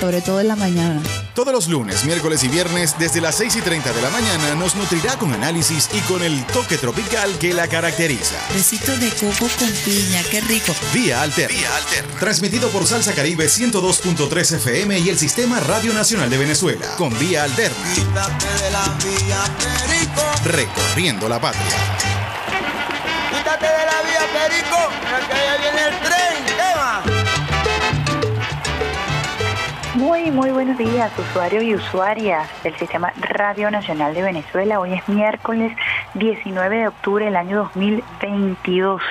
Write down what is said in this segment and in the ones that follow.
Sobre todo en la mañana. Todos los lunes, miércoles y viernes, desde las 6 y 30 de la mañana, nos nutrirá con análisis y con el toque tropical que la caracteriza. Besito de coco con piña, qué rico. Vía Alter. Vía Alter. Transmitido por Salsa Caribe 102.3 FM y el Sistema Radio Nacional de Venezuela. Con Vía Alterna. Recorriendo la patria. Quítate de la vía, Perico, que viene el tren. Muy, muy buenos días, usuarios y usuarias del Sistema Radio Nacional de Venezuela. Hoy es miércoles 19 de octubre del año 2022.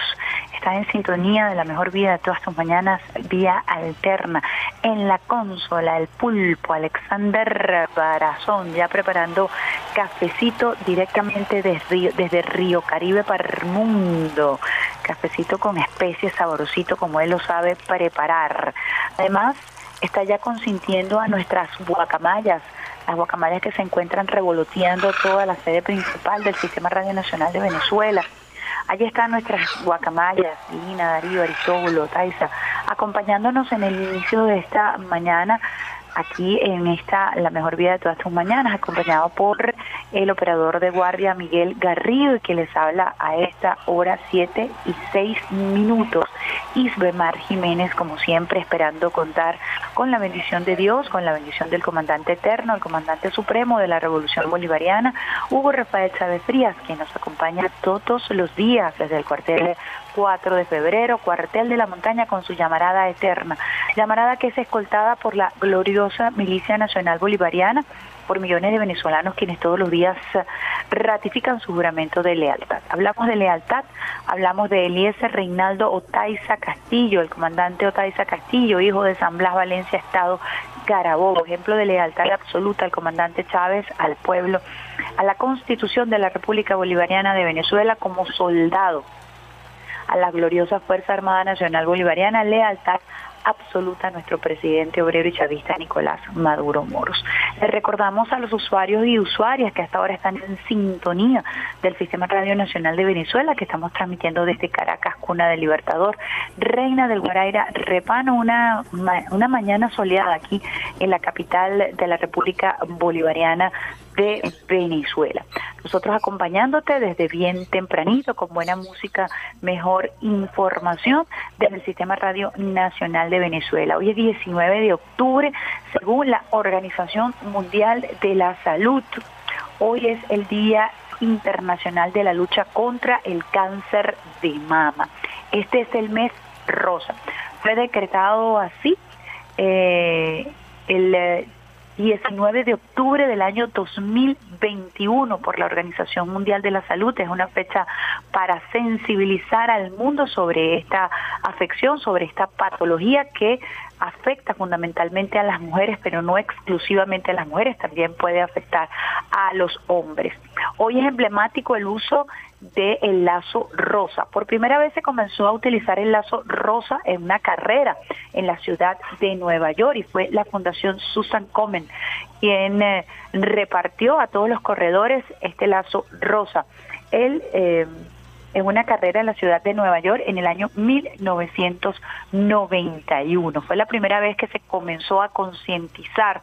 Está en sintonía de la mejor vida de todas tus mañanas, vía alterna. En la consola, el pulpo, Alexander Barazón, ya preparando cafecito directamente desde Río, desde Río Caribe para el mundo. Cafecito con especies saborosito como él lo sabe preparar. Además, está ya consintiendo a nuestras guacamayas, las guacamayas que se encuentran revoloteando toda la sede principal del Sistema Radio Nacional de Venezuela. Allí están nuestras guacamayas, Lina, Darío, Aristóbulo, Taisa, acompañándonos en el inicio de esta mañana aquí en esta La Mejor Vida de todas tus mañanas, acompañado por el operador de guardia Miguel Garrido, que les habla a esta hora 7 y 6 minutos. Isbemar Jiménez, como siempre, esperando contar con la bendición de Dios, con la bendición del comandante eterno, el comandante supremo de la Revolución Bolivariana, Hugo Rafael Chávez Frías, quien nos acompaña todos los días desde el cuartel 4 de febrero, cuartel de la montaña con su llamarada eterna, llamarada que es escoltada por la gloriosa Milicia Nacional Bolivariana, por millones de venezolanos quienes todos los días ratifican su juramento de lealtad. Hablamos de lealtad, hablamos de Eliezer Reinaldo Otaiza Castillo, el comandante Otaiza Castillo, hijo de San Blas Valencia, Estado Carabobo, ejemplo de lealtad absoluta al comandante Chávez, al pueblo, a la constitución de la República Bolivariana de Venezuela como soldado a la gloriosa Fuerza Armada Nacional Bolivariana, lealtad absoluta a nuestro presidente obrero y chavista Nicolás Maduro Moros. Le recordamos a los usuarios y usuarias que hasta ahora están en sintonía del Sistema Radio Nacional de Venezuela, que estamos transmitiendo desde Caracas, cuna del Libertador, Reina del Guaraira, Repano, una, una mañana soleada aquí en la capital de la República Bolivariana de Venezuela. Nosotros acompañándote desde bien tempranito con buena música, mejor información desde el Sistema Radio Nacional de Venezuela. Hoy es 19 de octubre, según la Organización Mundial de la Salud. Hoy es el Día Internacional de la Lucha contra el Cáncer de Mama. Este es el mes rosa. Fue decretado así eh, el 19 de octubre del año 2021 por la Organización Mundial de la Salud. Es una fecha para sensibilizar al mundo sobre esta afección, sobre esta patología que afecta fundamentalmente a las mujeres, pero no exclusivamente a las mujeres, también puede afectar a los hombres. Hoy es emblemático el uso del lazo rosa. Por primera vez se comenzó a utilizar el lazo rosa en una carrera en la ciudad de Nueva York y fue la Fundación Susan Komen quien eh, repartió a todos los corredores este lazo rosa. Eh, en una carrera en la ciudad de Nueva York en el año 1991. Fue la primera vez que se comenzó a concientizar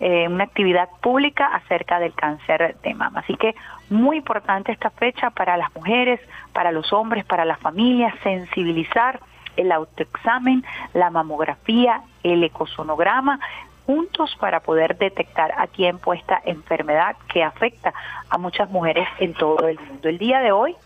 eh, una actividad pública acerca del cáncer de mama. Así que muy importante esta fecha para las mujeres, para los hombres, para las familias, sensibilizar el autoexamen, la mamografía, el ecosonograma, juntos para poder detectar a tiempo esta enfermedad que afecta a muchas mujeres en todo el mundo. El día de hoy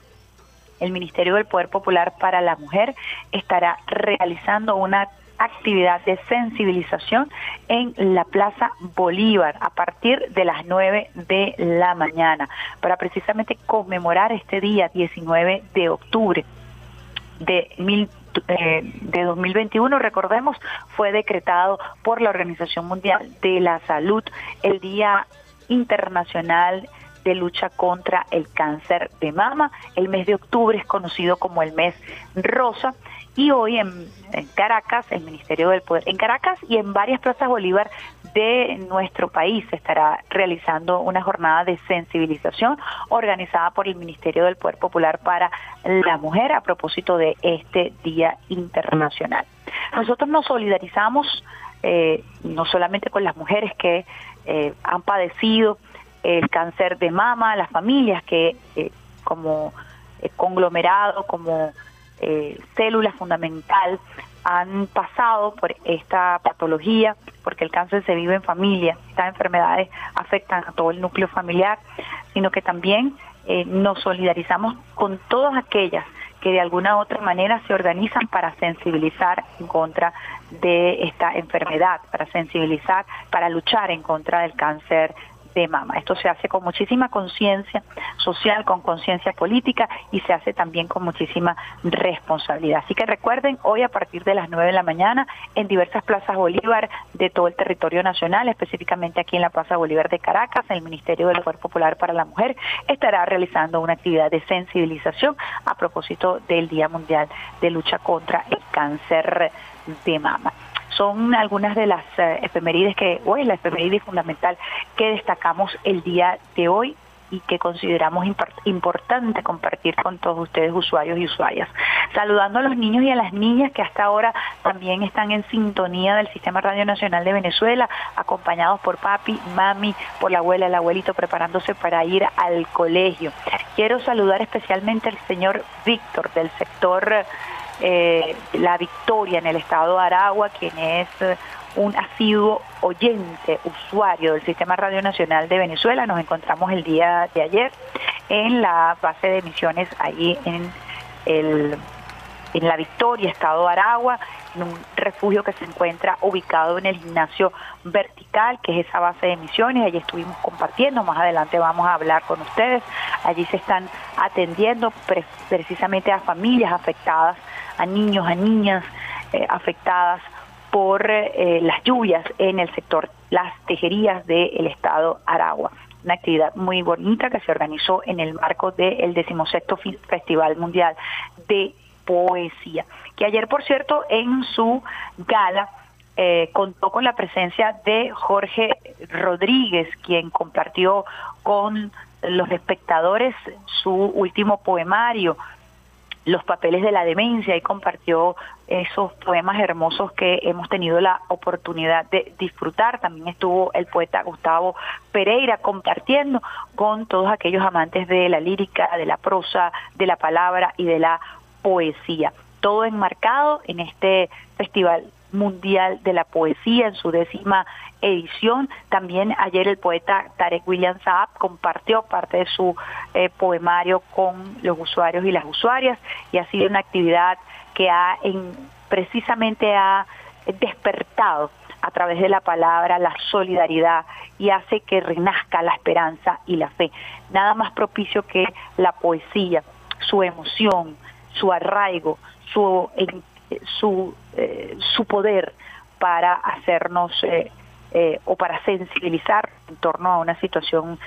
el Ministerio del Poder Popular para la Mujer estará realizando una actividad de sensibilización en la Plaza Bolívar a partir de las 9 de la mañana para precisamente conmemorar este día 19 de octubre de eh, de 2021, recordemos, fue decretado por la Organización Mundial de la Salud el Día Internacional de lucha contra el cáncer de mama. El mes de octubre es conocido como el mes rosa y hoy en, Caracas, el Ministerio del Poder, en Caracas y en varias plazas Bolívar de nuestro país se estará realizando una jornada de sensibilización organizada por el Ministerio del Poder Popular para la Mujer a propósito de este Día Internacional. Nosotros nos solidarizamos eh, no solamente con las mujeres que eh, han padecido el cáncer de mama, las familias que eh, como eh, conglomerado, como eh, célula fundamental han pasado por esta patología, porque el cáncer se vive en familia, estas enfermedades afectan a todo el núcleo familiar, sino que también nos solidarizamos con todas aquellas que de alguna u otra manera se organizan para sensibilizar en contra de esta enfermedad, para sensibilizar, para luchar en contra del cáncer de mama. Esto se hace con muchísima conciencia social, con conciencia política y se hace también con muchísima responsabilidad. Así que recuerden, hoy a partir de las 9 de la mañana, en diversas plazas Bolívar de todo el territorio nacional, específicamente aquí en la Plaza Bolívar de Caracas, el Ministerio del Poder Popular para la Mujer estará realizando una actividad de sensibilización a propósito del Día Mundial de Lucha contra el Cáncer de Mama son algunas de las eh, efemérides que, o es la efeméride fundamental que destacamos el día de hoy y que consideramos importante compartir con todos ustedes usuarios y usuarias. Saludando a los niños y a las niñas que hasta ahora también están en sintonía del Sistema Radio Nacional de Venezuela, acompañados por papi, mami, por la abuela, el abuelito, preparándose para ir al colegio. Quiero saludar especialmente al señor Víctor del sector eh, La Victoria en el estado de Aragua, quien es eh, un asiduo oyente, usuario del Sistema Radio Nacional de Venezuela. Nos encontramos el día de ayer en la base de emisiones ahí en el en La Victoria, Estado de Aragua, en un refugio que se encuentra ubicado en el gimnasio vertical, que es esa base de emisiones. Allí estuvimos compartiendo, más adelante vamos a hablar con ustedes. Allí se están atendiendo precisamente a familias afectadas a niños, a niñas eh, afectadas por eh, las lluvias en el sector Las Tejerías del estado Aragua. Una actividad muy bonita que se organizó en el marco del decimosexto Festival Mundial de Poesía, que ayer, por cierto, en su gala eh, contó con la presencia de Jorge Rodríguez, quien compartió con los espectadores su último poemario, los papeles de la demencia y compartió esos poemas hermosos que hemos tenido la oportunidad de disfrutar. También estuvo el poeta Gustavo Pereira compartiendo con todos aquellos amantes de la lírica, de la prosa, de la palabra y de la poesía. Todo enmarcado en este festival Mundial de la Poesía en su décima edición. También ayer el poeta Tarek William Saab compartió parte de su eh, poemario con los usuarios y las usuarias y ha sido una actividad que ha en, precisamente ha despertado a través de la palabra la solidaridad y hace que renazca la esperanza y la fe. Nada más propicio que la poesía, su emoción, su arraigo, su su, eh, su poder para hacernos eh, eh, o para sensibilizar en torno a una situación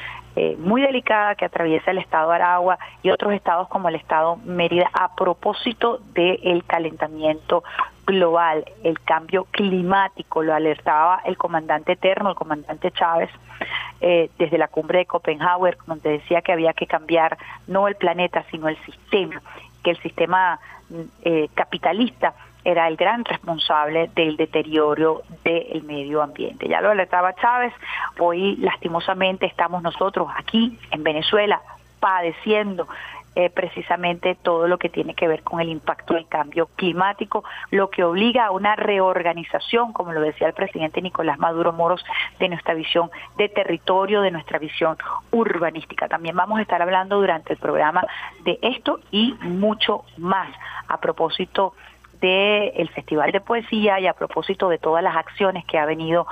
muy delicada que atraviesa el estado de Aragua y otros estados como el estado Mérida a propósito del calentamiento global, el cambio climático, lo alertaba el comandante eterno, el comandante Chávez, desde la cumbre de Copenhague, donde decía que había que cambiar no el planeta, sino el sistema, que el sistema eh, capitalista era el gran responsable del deterioro del medio ambiente. Ya lo alertaba Chávez, hoy lastimosamente estamos nosotros aquí en Venezuela padeciendo eh, precisamente todo lo que tiene que ver con el impacto del cambio climático, lo que obliga a una reorganización, como lo decía el presidente Nicolás Maduro Moros, de nuestra visión de territorio, de nuestra visión urbanística. También vamos a estar hablando durante el programa de esto y mucho más a propósito del Festival de Poesía y a propósito de todas las acciones que ha venido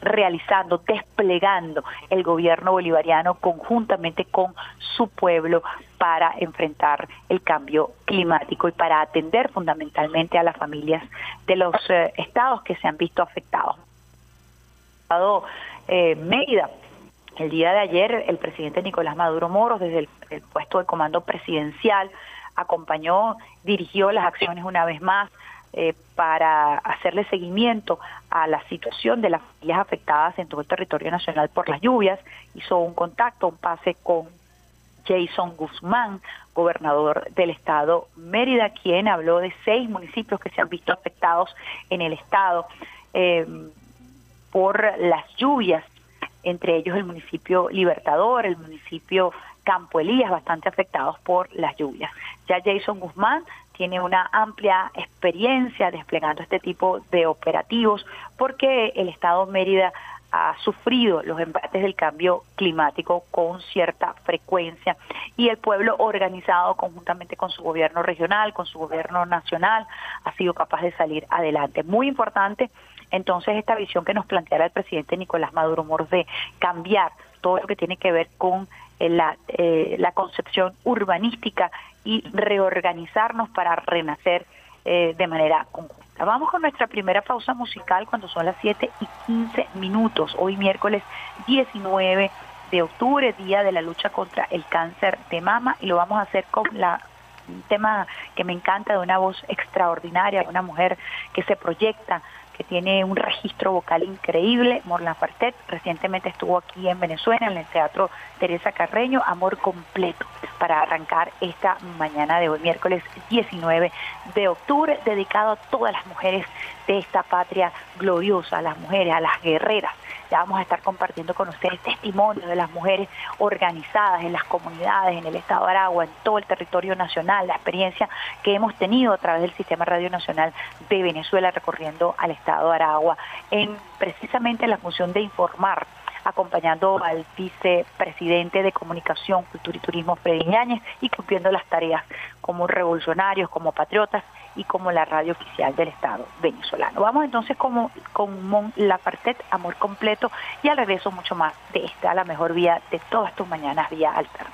realizando, desplegando el gobierno bolivariano conjuntamente con su pueblo para enfrentar el cambio climático y para atender fundamentalmente a las familias de los eh, estados que se han visto afectados. Eh, Mérida, el día de ayer el presidente Nicolás Maduro Moros desde el puesto de comando presidencial acompañó, dirigió las acciones una vez más eh, para hacerle seguimiento a la situación de las familias afectadas en todo el territorio nacional por las lluvias. Hizo un contacto, un pase con Jason Guzmán, gobernador del estado Mérida, quien habló de seis municipios que se han visto afectados en el estado eh, por las lluvias, entre ellos el municipio Libertador, el municipio Campo Elías, bastante afectados por las lluvias. Ya Jason Guzmán tiene una amplia experiencia desplegando este tipo de operativos porque el Estado Mérida ha sufrido los embates del cambio climático con cierta frecuencia y el pueblo organizado conjuntamente con su gobierno regional, con su gobierno nacional, ha sido capaz de salir adelante. Muy importante entonces esta visión que nos planteara el presidente Nicolás Maduro Moros de cambiar todo lo que tiene que ver con la, eh, la concepción urbanística y reorganizarnos para renacer eh, de manera conjunta. Vamos con nuestra primera pausa musical cuando son las 7 y 15 minutos, hoy miércoles 19 de octubre, día de la lucha contra el cáncer de mama, y lo vamos a hacer con la un tema que me encanta de una voz extraordinaria, una mujer que se proyecta que tiene un registro vocal increíble, Morlan Fartet, recientemente estuvo aquí en Venezuela, en el Teatro Teresa Carreño, Amor Completo, para arrancar esta mañana de hoy, miércoles 19 de octubre, dedicado a todas las mujeres de esta patria gloriosa, a las mujeres, a las guerreras. Ya vamos a estar compartiendo con ustedes testimonios de las mujeres organizadas en las comunidades, en el Estado de Aragua, en todo el territorio nacional, la experiencia que hemos tenido a través del Sistema Radio Nacional de Venezuela recorriendo al Estado de Aragua, en precisamente la función de informar acompañando al vicepresidente de Comunicación, Cultura y Turismo, Freddy Ñáñez, y cumpliendo las tareas como revolucionarios, como patriotas y como la radio oficial del Estado venezolano. Vamos entonces como, con Mon Lapartet, Amor Completo, y al regreso mucho más de esta, la mejor vía de todas tus mañanas, vía alterna.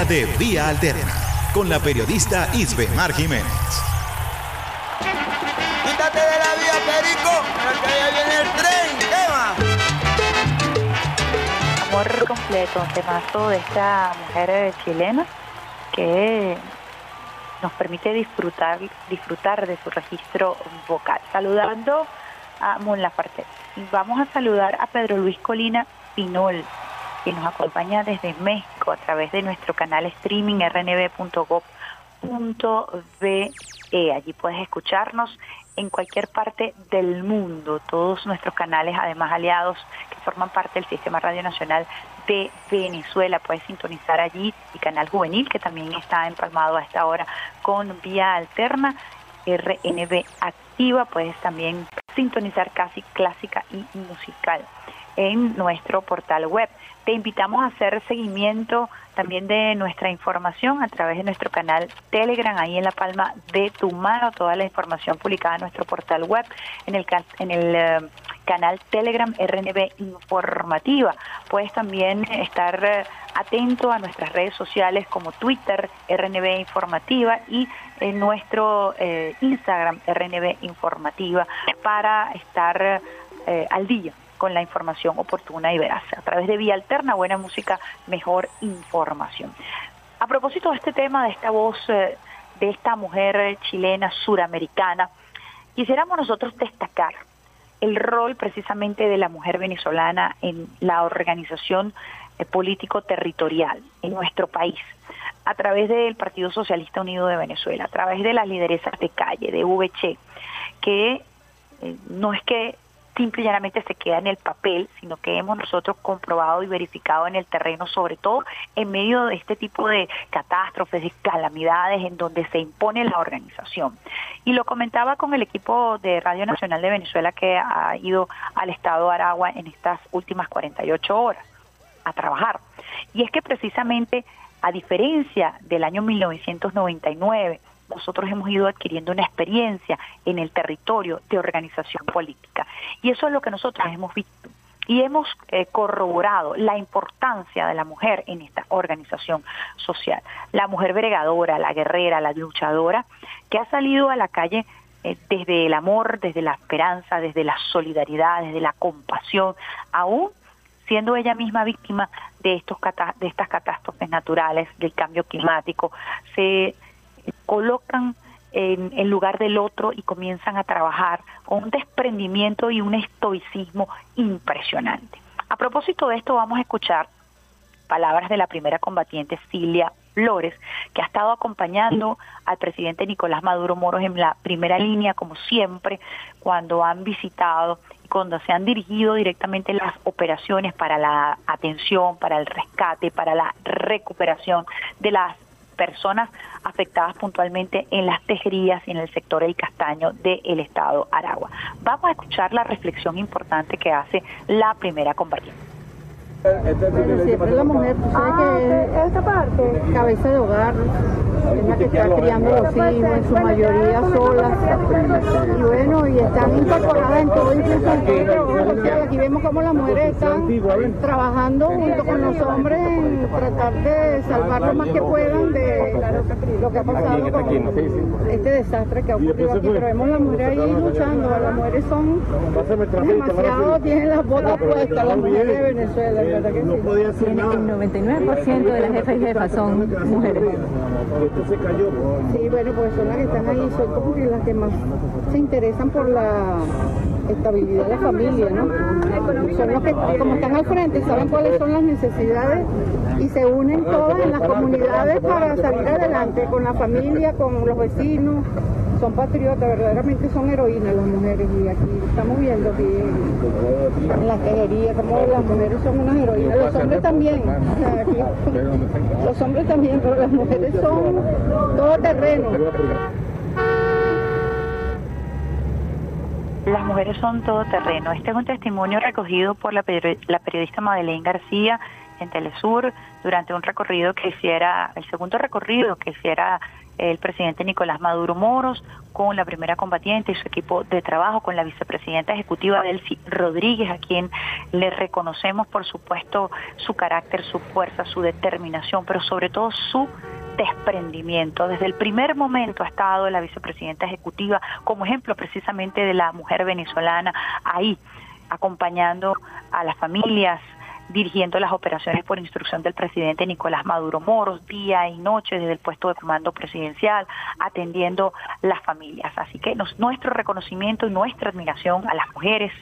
Sintonía de Vía Alterna con la periodista Isbemar Jiménez. Quítate de la vía, Perico, que ya viene el tren. ¿Qué Amor completo, temazo de esta mujer eh, chilena que nos permite disfrutar, disfrutar de su registro vocal. Saludando a Mon Laferte. Y vamos a saludar a Pedro Luis Colina Pinol, que nos acompaña desde México a través de nuestro canal streaming rnb.gov.be. Allí puedes escucharnos en cualquier parte del mundo. Todos nuestros canales, además aliados, que forman parte del Sistema Radio Nacional de Venezuela. Puedes sintonizar allí el canal juvenil, que también está empalmado a esta hora con vía alterna. RNB activa, puedes también sintonizar casi clásica y musical en nuestro portal web. Te invitamos a hacer seguimiento también de nuestra información a través de nuestro canal Telegram, ahí en la palma de tu mano, toda la información publicada en nuestro portal web, en el, en el eh, canal Telegram RNB Informativa. Puedes también estar eh, atento a nuestras redes sociales como Twitter RNB Informativa y en nuestro eh, Instagram RNB Informativa para estar al día con la información oportuna y veraz. A través de Vía Alterna, buena música, mejor información. A propósito de este tema, de esta voz eh, de esta mujer chilena suramericana, quisiéramos nosotros destacar el rol precisamente de la mujer venezolana en la organización eh, político territorial en nuestro país, a través del Partido Socialista Unido de Venezuela, a través de las lideresas de calle, de VC, que eh, no es que simple y llanamente se queda en el papel, sino que hemos nosotros comprobado y verificado en el terreno, sobre todo en medio de este tipo de catástrofes, de calamidades, en donde se impone la organización. Y lo comentaba con el equipo de Radio Nacional de Venezuela que ha ido al estado de Aragua en estas últimas 48 horas a trabajar. Y es que precisamente, a diferencia del año 1999, nosotros hemos ido adquiriendo una experiencia en el territorio de organización política. Y eso es lo que nosotros hemos visto. Y hemos eh, corroborado la importancia de la mujer en esta organización social. La mujer bregadora, la guerrera, la luchadora, que ha salido a la calle eh, desde el amor, desde la esperanza, desde la solidaridad, desde la compasión, aún siendo ella misma víctima de estos de estas catástrofes naturales, del cambio climático, se colocan en, el lugar del otro y comienzan a trabajar con un desprendimiento y un estoicismo impresionante. A propósito de esto vamos a escuchar palabras de la primera combatiente Cilia Flores, que ha estado acompañando al presidente Nicolás Maduro Moros en la primera línea, como siempre, cuando han visitado y cuando se han dirigido directamente las operaciones para la atención, para el rescate, para la recuperación de las personas afectadas puntualmente en las tejerías y en el sector El Castaño del Estado Aragua. Vamos a escuchar la reflexión importante que hace la primera combatiente. Bueno, siempre la mujer, tú sabes que esta parte, cabeza de hogar, es la que está criando los hijos, en su mayoría solas. Y bueno, y están incorporadas en todo incluso aquí vemos cómo las mujeres están trabajando junto con los hombres en tratar de salvar lo más que puedan de lo que ha pasado con este desastre que ha ocurrido aquí. Pero vemos las mujeres ahí luchando, las mujeres son demasiado, tienen las botas puestas, las mujeres de Venezuela. El 99% de las jefas y jefas son mujeres. Sí, bueno, pues son las que están ahí, son como que las que más se interesan por la estabilidad de la familia, ¿no? Son los que, como están al frente, saben cuáles son las necesidades y se unen todas en las comunidades para salir adelante, con la familia, con los vecinos, son patriotas, verdaderamente son heroínas las mujeres y aquí estamos viendo que en la tejería como las mujeres son unas heroínas, los hombres también, aquí, los hombres también, pero las mujeres son todo terreno. Las mujeres son todo terreno. Este es un testimonio recogido por la, peri- la periodista Madeleine García en Telesur durante un recorrido que hiciera, el segundo recorrido que hiciera el presidente Nicolás Maduro Moros con la primera combatiente y su equipo de trabajo, con la vicepresidenta ejecutiva Delcy Rodríguez, a quien le reconocemos, por supuesto, su carácter, su fuerza, su determinación, pero sobre todo su desprendimiento. Desde el primer momento ha estado la vicepresidenta ejecutiva como ejemplo precisamente de la mujer venezolana ahí, acompañando a las familias, dirigiendo las operaciones por instrucción del presidente Nicolás Maduro Moros, día y noche desde el puesto de comando presidencial, atendiendo las familias. Así que nuestro reconocimiento y nuestra admiración a las mujeres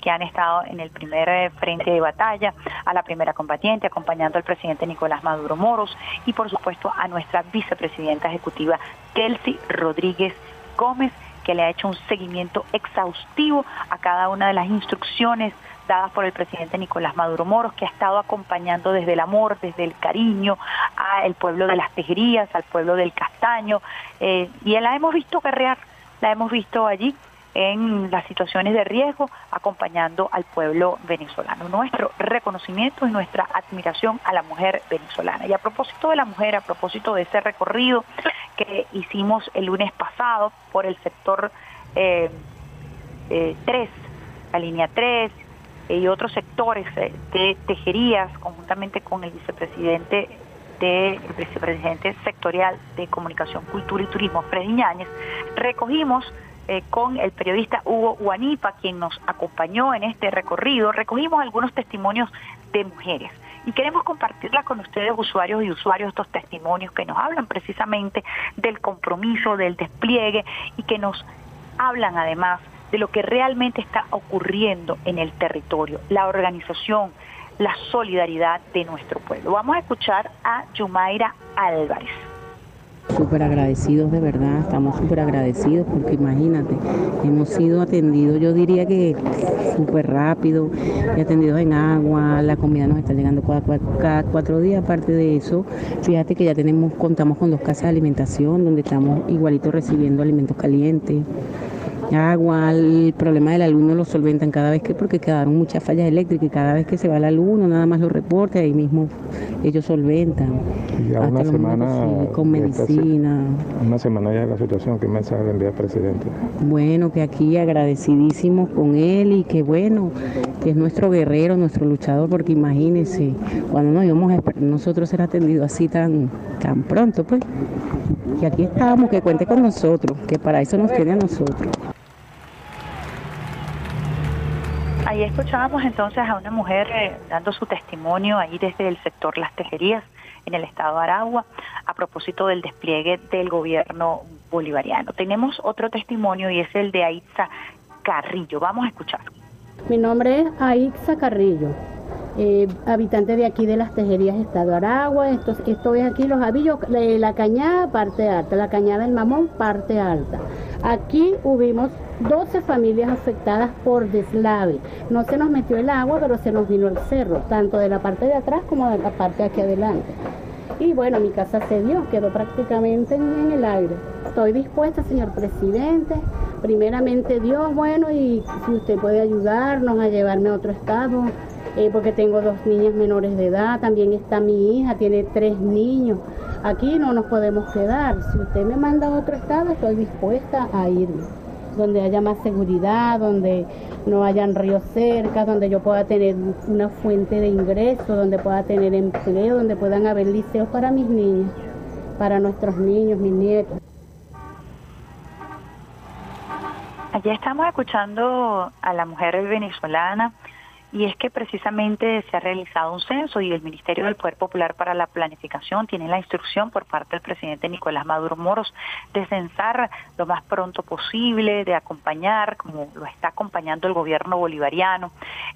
que han estado en el primer eh, frente de batalla, a la primera combatiente, acompañando al presidente Nicolás Maduro Moros y por supuesto a nuestra vicepresidenta ejecutiva Kelsey Rodríguez Gómez, que le ha hecho un seguimiento exhaustivo a cada una de las instrucciones dadas por el presidente Nicolás Maduro Moros, que ha estado acompañando desde el amor, desde el cariño al pueblo de las tejerías, al pueblo del castaño, eh, y la hemos visto guerrear, la hemos visto allí en las situaciones de riesgo, acompañando al pueblo venezolano. Nuestro reconocimiento y nuestra admiración a la mujer venezolana. Y a propósito de la mujer, a propósito de ese recorrido que hicimos el lunes pasado por el sector eh, eh, 3, la línea 3 eh, y otros sectores eh, de tejerías, conjuntamente con el vicepresidente de, el vicepresidente sectorial de Comunicación, Cultura y Turismo, Freddy Ñáñez, recogimos eh, con el periodista Hugo Guanipa, quien nos acompañó en este recorrido, recogimos algunos testimonios de mujeres. Y queremos compartirla con ustedes, usuarios y usuarios, estos testimonios que nos hablan precisamente del compromiso, del despliegue y que nos hablan además de lo que realmente está ocurriendo en el territorio, la organización, la solidaridad de nuestro pueblo. Vamos a escuchar a Yumaira Álvarez. Súper agradecidos de verdad, estamos súper agradecidos porque imagínate, hemos sido atendidos, yo diría que súper rápido, atendidos en agua, la comida nos está llegando cada, cada cuatro días, aparte de eso, fíjate que ya tenemos, contamos con dos casas de alimentación donde estamos igualito recibiendo alimentos calientes. Agua, el problema del alumno lo solventan cada vez que, porque quedaron muchas fallas eléctricas y cada vez que se va el alumno, nada más lo reporta y ahí mismo ellos solventan. Y a una semana con de esta medicina. Una semana ya de la situación, ¿qué mensaje le envía al presidente? Bueno, que aquí agradecidísimos con él y que bueno, que es nuestro guerrero, nuestro luchador, porque imagínense, cuando nos íbamos a esperar nosotros ser atendidos así tan, tan pronto, pues, que aquí estamos, que cuente con nosotros, que para eso nos tiene a nosotros. Ahí escuchábamos entonces a una mujer eh, dando su testimonio ahí desde el sector Las Tejerías en el estado de Aragua a propósito del despliegue del gobierno bolivariano. Tenemos otro testimonio y es el de Aitza Carrillo. Vamos a escuchar. Mi nombre es Aixa Carrillo, eh, habitante de aquí de las Tejerías, Estado Aragua. Esto- estoy aquí, los avillos, eh, la cañada, parte alta, la cañada del Mamón, parte alta. Aquí hubimos 12 familias afectadas por deslave. No se nos metió el agua, pero se nos vino el cerro, tanto de la parte de atrás como de la parte aquí adelante. Y bueno, mi casa se dio, quedó prácticamente en, el aire. Estoy dispuesta, señor presidente. Primeramente Dios, bueno, y si usted puede ayudarnos a llevarme a otro estado, eh, porque tengo dos niñas menores de edad, también está mi hija, tiene tres niños. Aquí no nos podemos quedar. Si usted me manda a otro estado, estoy dispuesta a irme donde haya más seguridad, donde no hayan ríos cerca, donde yo pueda tener una fuente de ingreso, donde pueda tener empleo, donde puedan haber liceos para mis niños, para nuestros niños, mis nietos. Allí estamos escuchando a la mujer venezolana y es que precisamente se ha realizado un censo y el Ministerio del Poder Popular para la Planificación tiene la instrucción por parte del presidente Nicolás Maduro Moros de censar lo más pronto posible, de acompañar, como lo está acompañando el gobierno bolivariano,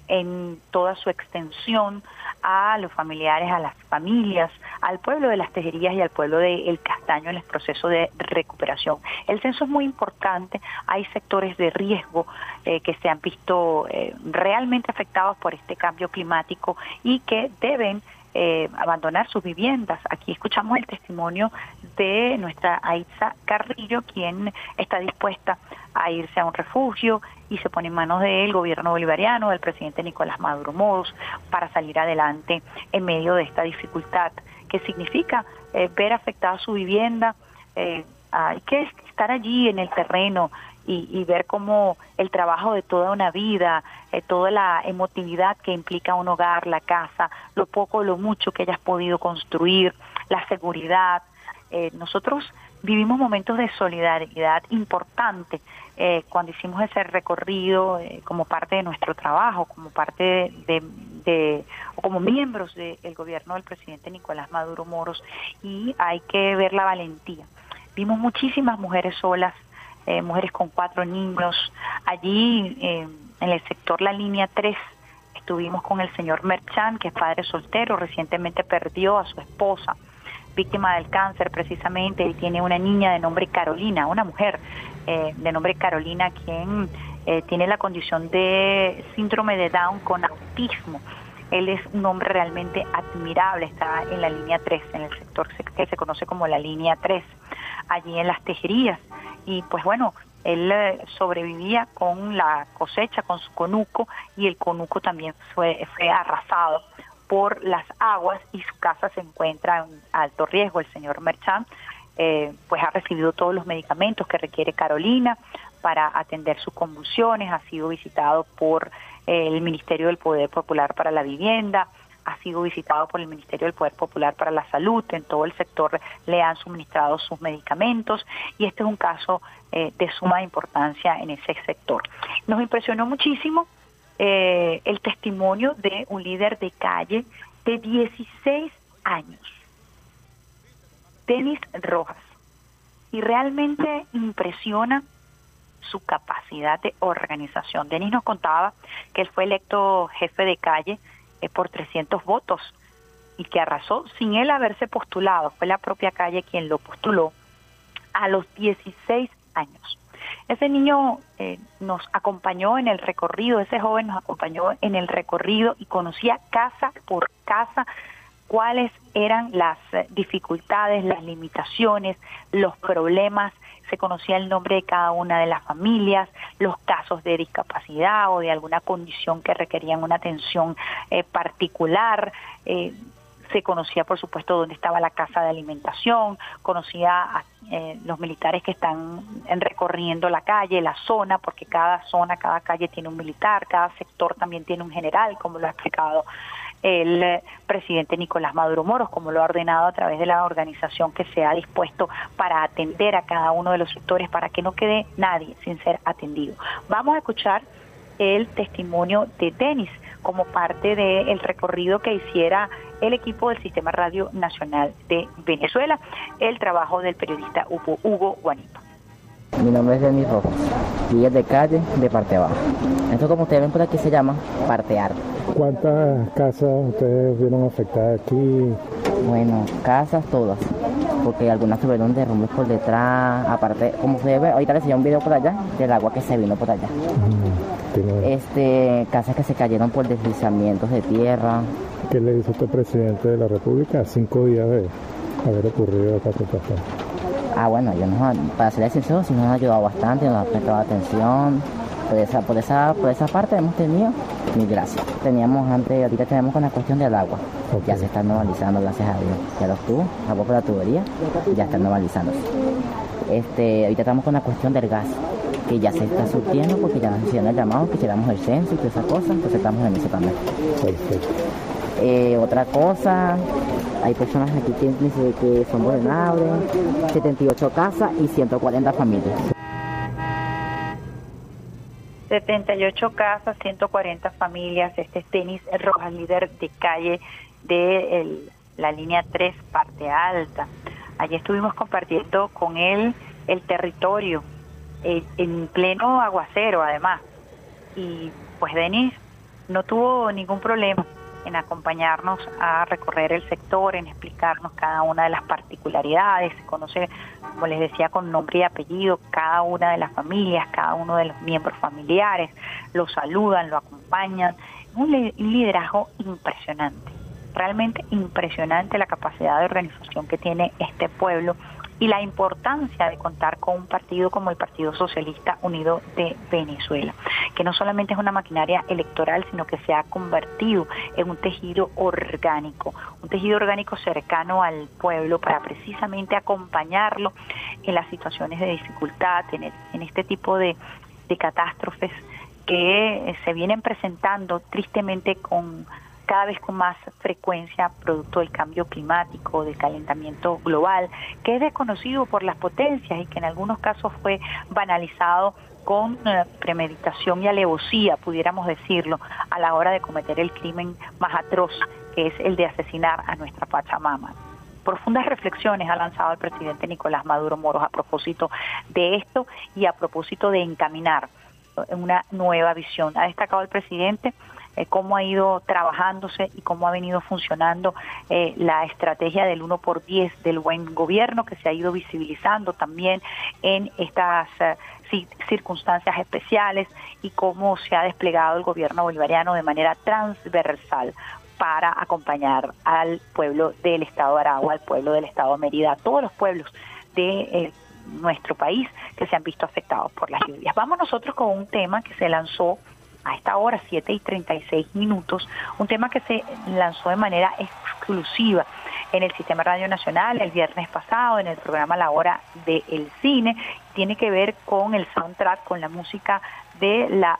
en toda su extensión a los familiares, a las familias, al pueblo de las tejerías y al pueblo de El Castaño en el proceso de recuperación. El censo es muy importante, hay sectores de riesgo eh, que se han visto eh, realmente afectados por este cambio climático y que deben eh, abandonar sus viviendas. Aquí escuchamos el testimonio de nuestra Aitza Carrillo, quien está dispuesta a irse a un refugio y se pone en manos del gobierno bolivariano, del presidente Nicolás Maduro Moros, para salir adelante en medio de esta dificultad, que significa eh, ver afectada su vivienda, eh, hay que estar allí en el terreno, y, ver cómo el trabajo de toda una vida, eh, toda la emotividad que implica un hogar, la casa, lo poco o lo mucho que hayas podido construir, la seguridad. Eh, nosotros vivimos momentos de solidaridad importante eh, cuando hicimos ese recorrido como parte de nuestro trabajo, como parte de, de o como miembros del gobierno del presidente Nicolás Maduro Moros y hay que ver la valentía. Vimos muchísimas mujeres solas eh, mujeres con cuatro niños. Allí, eh, en el sector La Línea 3, estuvimos con el señor Merchan, que es padre soltero, recientemente perdió a su esposa, víctima del cáncer precisamente, y tiene una niña de nombre Carolina, una mujer eh, de nombre Carolina, quien tiene la condición de síndrome de Down con autismo. Él es un hombre realmente admirable, está en la línea 3, en el sector que se conoce como la línea 3, allí en las tejerías y pues bueno, él eh, sobrevivía con la cosecha, con su conuco, y el conuco también fue, fue arrasado por las aguas y su casa se encuentra en alto riesgo. El señor Merchant eh, pues ha recibido todos los medicamentos que requiere Carolina para atender sus convulsiones, ha sido visitado por el Ministerio del Poder Popular para la Vivienda, ha sido visitado por el Ministerio del Poder Popular para la Salud, en todo el sector le han suministrado sus medicamentos y este es un caso eh, de suma importancia en ese sector. Nos impresionó muchísimo eh, el testimonio de un líder de calle de 16 años, Denis Rojas, y realmente impresiona su capacidad de organización. Denis nos contaba que él fue electo jefe de calle por 300 votos y que arrasó sin él haberse postulado. Fue la propia calle quien lo postuló a los 16 años. Ese niño eh, nos acompañó en el recorrido, ese joven nos acompañó en el recorrido y conocía casa por casa cuáles eran las eh, dificultades, las limitaciones, los problemas se conocía el nombre de cada una de las familias, los casos de discapacidad o de alguna condición que requerían una atención eh, particular. Eh, se conocía, por supuesto, dónde estaba la casa de alimentación, conocía a eh, los militares que están recorriendo la calle, la zona, porque cada zona, cada calle tiene un militar, cada sector también tiene un general, como lo ha explicado el presidente Nicolás Maduro Moros, como lo ha ordenado a través de la organización que se ha dispuesto para atender a cada uno de los sectores, para que no quede nadie sin ser atendido. Vamos a escuchar el testimonio de Denis como parte del recorrido que hiciera el equipo del Sistema Radio Nacional de Venezuela, el trabajo del periodista Hugo, Hugo Guanipa. Mi nombre es Denis Rojas, es de calle de parte abajo. Esto como ustedes ven por aquí se llama partear. ¿Cuántas casas ustedes vieron afectadas aquí? Bueno, casas todas, porque algunas tuvieron derrumbes por detrás, aparte, como se ve, ahorita les enseñé un video por allá del agua que se vino por allá. este, casas que se cayeron por deslizamientos de tierra. ¿Qué le hizo usted presidente de la República cinco días de haber ocurrido esta situación? Ah, bueno, yo nos, para ser sincero, sí nos ha ayudado bastante, nos ha prestado atención. Por esa, por esa, por esa parte hemos tenido mi gracias. Teníamos antes, ahorita tenemos con la cuestión del agua. Ya se está normalizando, gracias a Dios. Ya los tubos, agua por la tubería, ya están normalizándose. Este, ahorita estamos con la cuestión del gas, que ya se está surtiendo porque ya nos hicieron el llamado, que hiciéramos el censo y toda esa cosa, entonces estamos en eso también. Eh, otra cosa, hay personas aquí que, que son vulnerables, 78 casas y 140 familias. 78 casas, 140 familias. Este es Denis Rojas, líder de calle de la línea 3, parte alta. Allí estuvimos compartiendo con él el territorio, eh, en pleno aguacero además. Y pues Denis no tuvo ningún problema en acompañarnos a recorrer el sector, en explicarnos cada una de las particularidades, se conoce, como les decía, con nombre y apellido cada una de las familias, cada uno de los miembros familiares, lo saludan, lo acompañan, un liderazgo impresionante, realmente impresionante la capacidad de organización que tiene este pueblo y la importancia de contar con un partido como el Partido Socialista Unido de Venezuela, que no solamente es una maquinaria electoral, sino que se ha convertido en un tejido orgánico, un tejido orgánico cercano al pueblo para precisamente acompañarlo en las situaciones de dificultad, en, en este tipo de, de catástrofes que se vienen presentando tristemente con cada vez con más frecuencia producto del cambio climático, del calentamiento global, que es desconocido por las potencias y que en algunos casos fue banalizado con eh, premeditación y alevosía, pudiéramos decirlo, a la hora de cometer el crimen más atroz, que es el de asesinar a nuestra Pachamama profundas reflexiones ha lanzado el presidente Nicolás Maduro Moros a propósito de esto y a propósito de encaminar una nueva visión. Ha destacado el presidente eh, cómo ha ido trabajándose y cómo ha venido funcionando eh, la estrategia del 1 por 10 del buen gobierno que se ha ido visibilizando también en estas eh, circunstancias especiales y cómo se ha desplegado el gobierno bolivariano de manera transversal para acompañar al pueblo del estado de Aragua, al pueblo del estado de Mérida, a todos los pueblos de nuestro país que se han visto afectados por las lluvias. Vamos nosotros con un tema que se lanzó a esta hora, 7 y 36 minutos, un tema que se lanzó de manera exclusiva en el Sistema Radio Nacional el viernes pasado en el programa La Hora del Cine. Tiene que ver con el soundtrack, con la música de la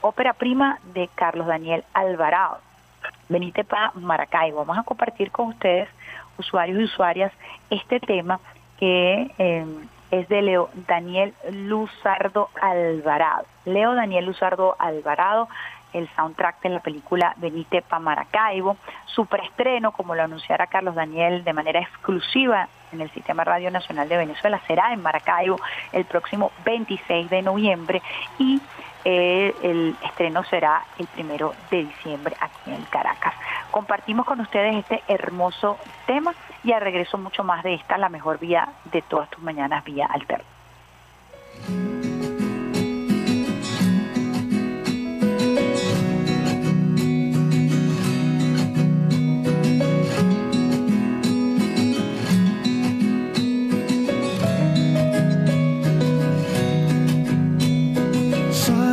ópera prima de Carlos Daniel Alvarado. Venite para Maracaibo. Vamos a compartir con ustedes, usuarios y usuarias, este tema que eh, es de Leo Daniel Luzardo Alvarado. Leo Daniel Luzardo Alvarado, el soundtrack de la película Benite pa Maracaibo, su preestreno, como lo anunciara Carlos Daniel de manera exclusiva en el Sistema Radio Nacional de Venezuela, será en Maracaibo el próximo 26 de noviembre y eh, el estreno será el primero de diciembre aquí en Caracas. Compartimos con ustedes este hermoso tema y al regreso mucho más de esta, la mejor vía de todas tus mañanas, vía alterna.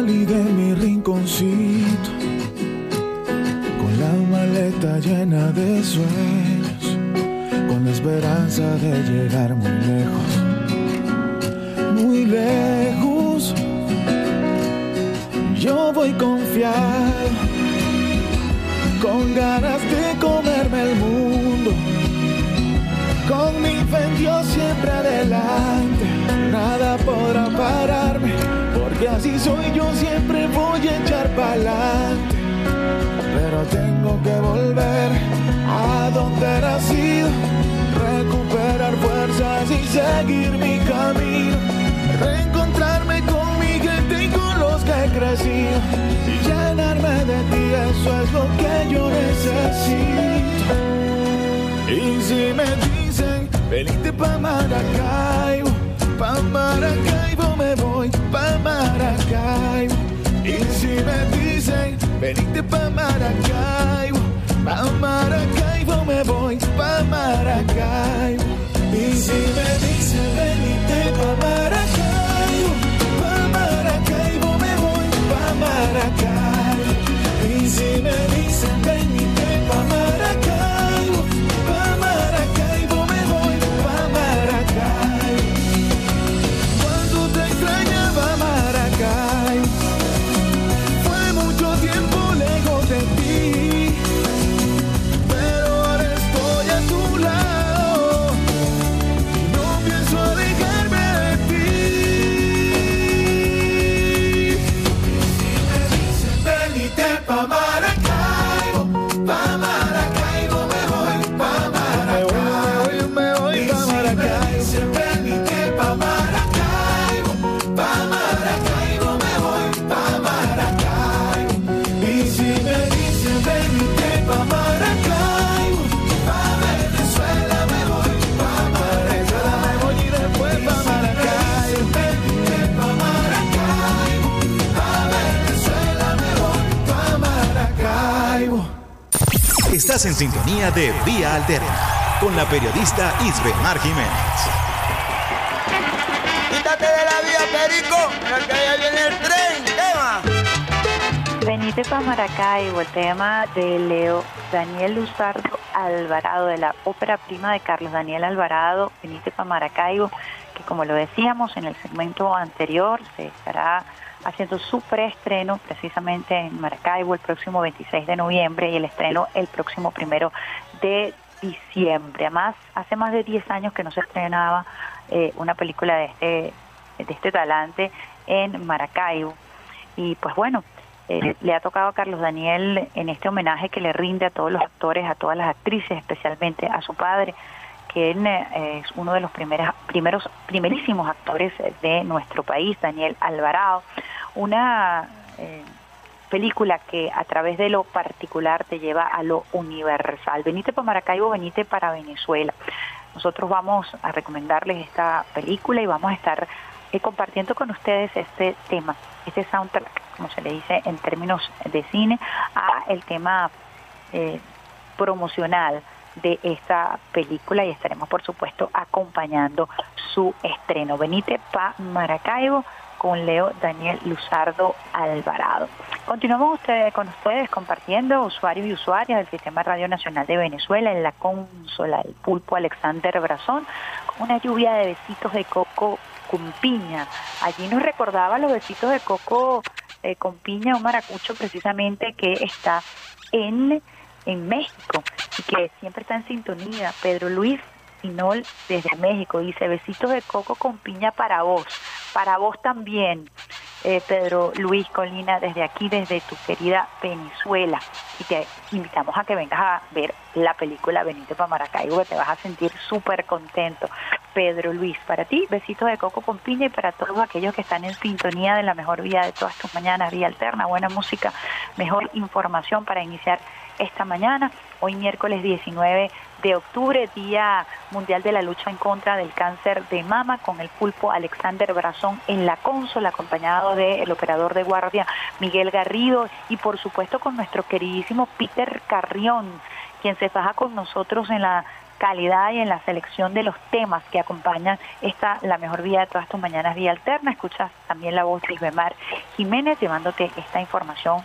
Salí de mi rinconcito con la maleta llena de sueños con la esperanza de llegar muy lejos, muy lejos. Yo voy confiado, con ganas de comerme el mundo, con mi fe Dios siempre adelante, nada podrá pararme, porque así soy yo, siempre voy a echar pa'lante, pero tengo que volver a donde he nacido recuperar fuerzas y seguir mi camino, reencontrarme con mi gente y con los que he crecido. Y llenarme de ti, eso es lo que yo necesito. Y si me dicen, venite pa' Maracaibo, pa' Maracaibo me voy, pa' Maracaibo. Y si me dicen, venite pa' Maracaibo, pa' Maracaibo me voy, pa' Maracaibo. Y si me dicen, venite pa' Maracaibo, pa' Maracaibo me voy, pa' Maracaibo. Y si me dicen, venite Estás en sintonía de Vía Alterna con la periodista Isbemar Jiménez. Quítate de la vía, Perico, mira que allá viene el tren, tema. Venite para Maracaibo, el tema de Leo Daniel Luzardo Alvarado, de la ópera prima de Carlos Daniel Alvarado, Venite para Maracaibo, que como lo decíamos en el segmento anterior, se estará haciendo su preestreno precisamente en Maracaibo el próximo 26 de noviembre y el estreno el próximo primero de diciembre. Además, hace más de 10 años que no se estrenaba eh, una película de este, de este talante en Maracaibo. Y pues bueno, eh, le ha tocado a Carlos Daniel en este homenaje que le rinde a todos los actores, a todas las actrices, especialmente a su padre, él eh, es uno de los primeros, primeros, primerísimos actores de nuestro país, Daniel Alvarado. Una eh, película que a través de lo particular te lleva a lo universal. Venite para Maracaibo, venite para Venezuela. Nosotros vamos a recomendarles esta película y vamos a estar eh, compartiendo con ustedes este tema, este soundtrack, como se le dice en términos de cine, a el tema eh, promocional de esta película y estaremos por supuesto acompañando su estreno. Venite pa Maracaibo con Leo Daniel Luzardo Alvarado. Continuamos ustedes, con ustedes compartiendo usuarios y usuarias del Sistema Radio Nacional de Venezuela en la consola del pulpo Alexander Brazón con una lluvia de besitos de coco con piña. Allí nos recordaba los besitos de coco eh, con piña, un maracucho precisamente que está en, en México y que siempre está en sintonía. Pedro Luis Sinol desde México dice besitos de coco con piña para vos, para vos también. Eh, Pedro Luis Colina, desde aquí, desde tu querida Venezuela. Y te invitamos a que vengas a ver la película Benito para Maracaibo, que te vas a sentir súper contento. Pedro Luis, para ti, besitos de coco con piña y para todos aquellos que están en sintonía de la mejor vida de todas tus mañanas, vía alterna, buena música, mejor información para iniciar esta mañana, hoy miércoles 19 de octubre, Día Mundial de la Lucha en contra del Cáncer de Mama, con el pulpo Alexander Brazón en la consola, acompañado del operador de guardia Miguel Garrido y por supuesto con nuestro queridísimo Peter Carrión, quien se faja con nosotros en la calidad y en la selección de los temas que acompañan esta La Mejor Vida de todas tus mañanas Vía Alterna. Escuchas también la voz de Isbemar Jiménez llevándote esta información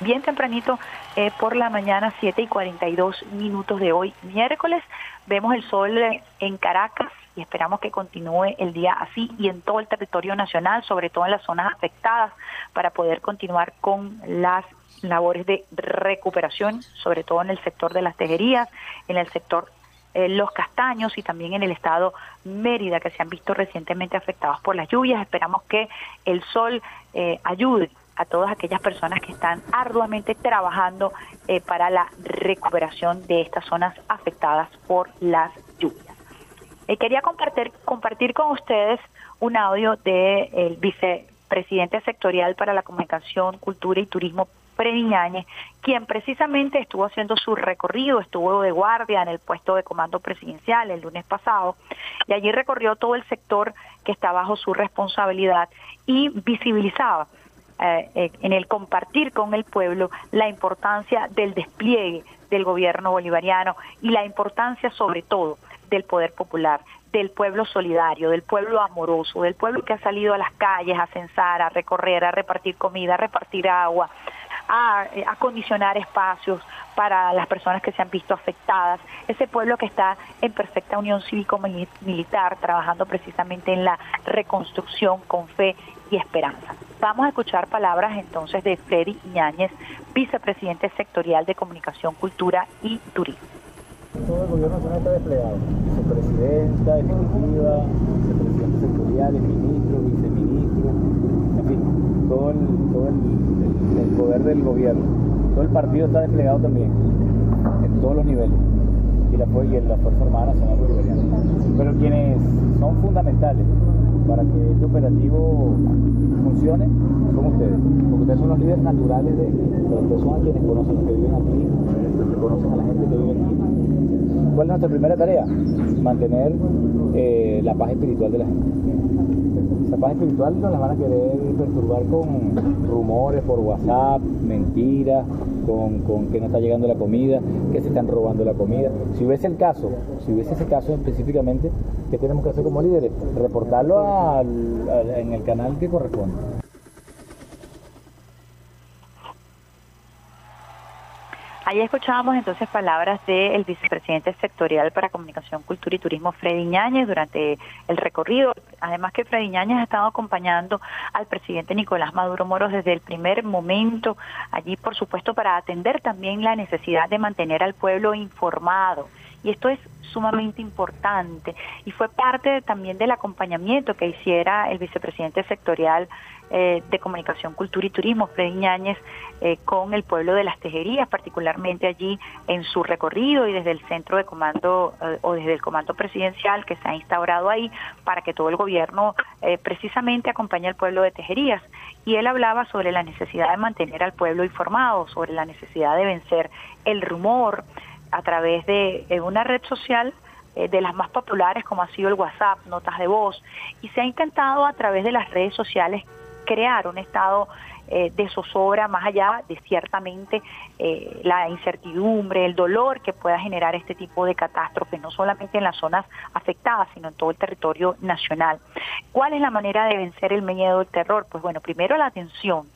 bien tempranito eh, por la mañana, 7 y 42 minutos de hoy, miércoles. Vemos el sol en Caracas y esperamos que continúe el día así y en todo el territorio nacional, sobre todo en las zonas afectadas, para poder continuar con las labores de recuperación, sobre todo en el sector de las tejerías, en el sector eh, Los Castaños y también en el estado Mérida, que se han visto recientemente afectados por las lluvias. Esperamos que el sol eh, ayude a todas aquellas personas que están arduamente trabajando eh, para la recuperación de estas zonas afectadas por las lluvias. Eh, quería compartir, compartir con ustedes un audio del vicepresidente sectorial para la comunicación, cultura y turismo, Prediñañez, quien precisamente estuvo haciendo su recorrido, estuvo de guardia en el puesto de comando presidencial el lunes pasado, y allí recorrió todo el sector que está bajo su responsabilidad y visibilizaba eh, eh, en el compartir con el pueblo la importancia del despliegue del gobierno bolivariano y la importancia sobre todo del poder popular, del pueblo solidario, del pueblo amoroso, del pueblo que ha salido a las calles a censar, a recorrer, a repartir comida, a repartir agua, a eh, acondicionar espacios para las personas que se han visto afectadas, ese pueblo que está en perfecta unión cívico-militar, trabajando precisamente en la reconstrucción con fe y esperanza. Vamos a escuchar palabras entonces de Freddy Ñáñez, vicepresidente sectorial de Comunicación, Cultura y Turismo. Todo el gobierno nacional está desplegado. Vicepresidenta, ejecutiva, vicepresidentes sectoriales, ministros, viceministros, en fin, todo, el, todo el poder del gobierno. Todo el partido está desplegado también, en todos los niveles y la, y la Fuerza Armada Nacional Bolivariana. Pero quienes son fundamentales para que este operativo funcione son ustedes, porque ustedes son los líderes naturales de pero ustedes son quienes conocen los que viven aquí, que conocen a la gente que vive aquí. ¿Cuál es nuestra primera tarea? Mantener eh, la paz espiritual de la gente. Esa paz espiritual no las van a querer perturbar con rumores por WhatsApp, mentiras, con, con que no está llegando la comida, que se están robando la comida. Si hubiese el caso, si hubiese ese caso específicamente, ¿qué tenemos que hacer como líderes? Reportarlo en el canal que corresponde. Ahí escuchábamos entonces palabras del vicepresidente sectorial para Comunicación, Cultura y Turismo, Freddy Ñáñez, durante el recorrido. Además que Freddy Ñáñez ha estado acompañando al presidente Nicolás Maduro Moros desde el primer momento, allí por supuesto para atender también la necesidad de mantener al pueblo informado. Y esto es sumamente importante y fue parte también del acompañamiento que hiciera el vicepresidente sectorial eh, de Comunicación, Cultura y Turismo, Freddy eh, con el pueblo de las tejerías, particularmente allí en su recorrido y desde el centro de comando eh, o desde el comando presidencial que se ha instaurado ahí para que todo el gobierno eh, precisamente acompañe al pueblo de tejerías. Y él hablaba sobre la necesidad de mantener al pueblo informado, sobre la necesidad de vencer el rumor a través de una red social eh, de las más populares como ha sido el WhatsApp, notas de voz, y se ha intentado a través de las redes sociales crear un estado eh, de zozobra más allá de ciertamente eh, la incertidumbre, el dolor que pueda generar este tipo de catástrofes, no solamente en las zonas afectadas, sino en todo el territorio nacional. ¿Cuál es la manera de vencer el miedo, el terror? Pues bueno, primero la atención,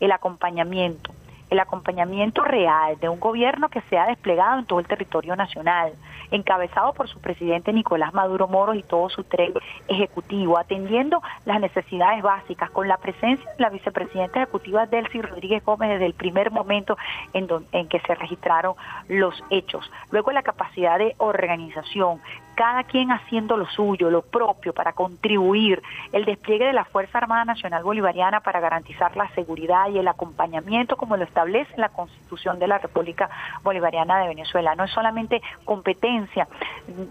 el acompañamiento, el acompañamiento real de un gobierno que sea desplegado en todo el territorio nacional, encabezado por su presidente Nicolás Maduro Moros y todo su tren ejecutivo, atendiendo las necesidades básicas, con la presencia de la vicepresidenta ejecutiva Delcy Rodríguez Gómez desde el primer momento en, en que se registraron los hechos. Luego la capacidad de organización, cada quien haciendo lo suyo, lo propio, para contribuir el despliegue de la Fuerza Armada Nacional Bolivariana para garantizar la seguridad y el acompañamiento como lo establece la Constitución de la República Bolivariana de Venezuela. No es solamente competencia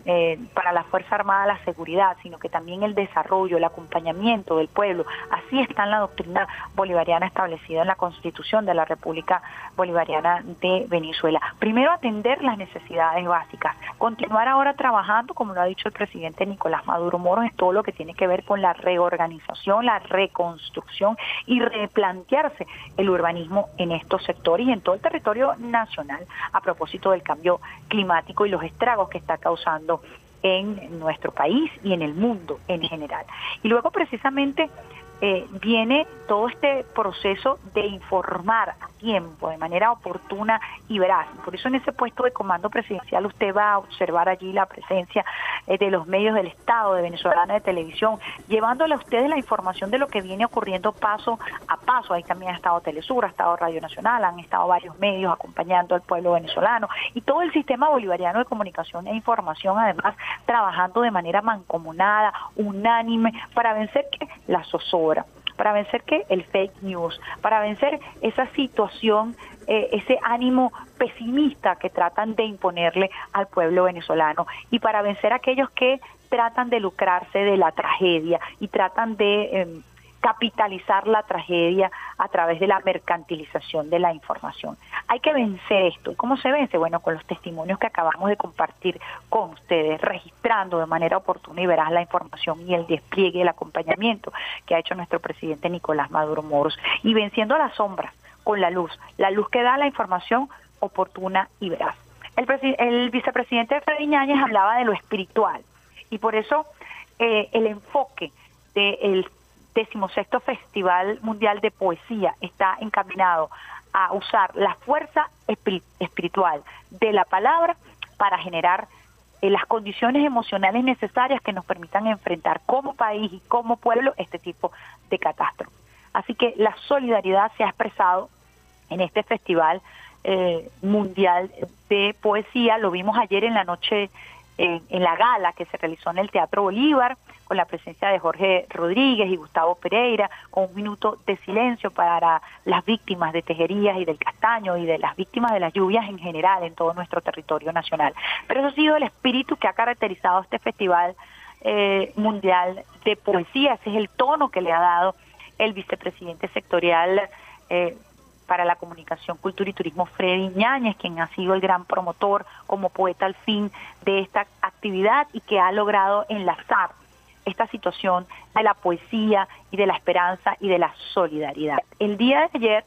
eh, para la Fuerza Armada la seguridad, sino que también el desarrollo, el acompañamiento del pueblo. Así está en la doctrina bolivariana establecida en la Constitución de la República Bolivariana de Venezuela. Primero atender las necesidades básicas, continuar ahora trabajando, como lo ha dicho el presidente Nicolás Maduro Moros, en todo lo que tiene que ver con la reorganización, la reconstrucción y replantearse el urbanismo en estos sectores y en todo el territorio nacional a propósito del cambio climático y los estragos que está causando en nuestro país y en el mundo en general. Y luego precisamente eh, viene todo este proceso de informar a tiempo, de manera oportuna y veraz. Por eso en ese puesto de comando presidencial usted va a observar allí la presencia eh, de los medios del Estado, de Venezolana de Televisión, llevándole a ustedes la información de lo que viene ocurriendo paso a paso. Ahí también ha estado Telesur, ha estado Radio Nacional, han estado varios medios acompañando al pueblo venezolano y todo el sistema bolivariano de comunicación e información, además, trabajando de manera mancomunada, unánime, para vencer que la zozobra para vencer que el fake news, para vencer esa situación, eh, ese ánimo pesimista que tratan de imponerle al pueblo venezolano y para vencer a aquellos que tratan de lucrarse de la tragedia y tratan de eh, capitalizar la tragedia a través de la mercantilización de la información. Hay que vencer esto. ¿Y cómo se vence? Bueno, con los testimonios que acabamos de compartir con ustedes, registrando de manera oportuna y veraz la información y el despliegue, el acompañamiento que ha hecho nuestro presidente Nicolás Maduro Moros y venciendo las sombras con la luz, la luz que da la información oportuna y veraz. El, el vicepresidente Freddy Ñáñez hablaba de lo espiritual y por eso eh, el enfoque del decimosexto Festival Mundial de Poesía está encaminado a usar la fuerza espiri- espiritual de la palabra para generar eh, las condiciones emocionales necesarias que nos permitan enfrentar como país y como pueblo este tipo de catástrofe. Así que la solidaridad se ha expresado en este festival eh, mundial de poesía. Lo vimos ayer en la noche eh, en la gala que se realizó en el Teatro Bolívar con la presencia de Jorge Rodríguez y Gustavo Pereira, con un minuto de silencio para las víctimas de Tejerías y del Castaño y de las víctimas de las lluvias en general en todo nuestro territorio nacional. Pero eso ha sido el espíritu que ha caracterizado este festival eh, mundial de poesía, ese es el tono que le ha dado el vicepresidente sectorial eh, para la comunicación, cultura y turismo, Freddy Ñáñez, quien ha sido el gran promotor como poeta al fin de esta actividad y que ha logrado enlazar esta situación de la poesía y de la esperanza y de la solidaridad. El día de ayer,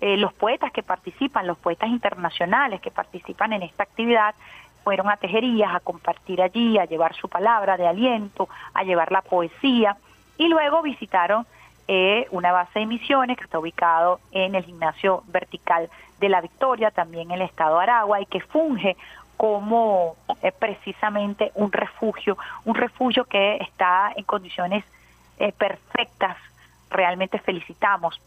eh, los poetas que participan, los poetas internacionales que participan en esta actividad, fueron a Tejerías a compartir allí, a llevar su palabra de aliento, a llevar la poesía y luego visitaron eh, una base de misiones que está ubicado en el gimnasio vertical de la Victoria, también en el estado de Aragua y que funge como eh, precisamente un refugio, un refugio que está en condiciones eh, perfectas. Realmente felicitamos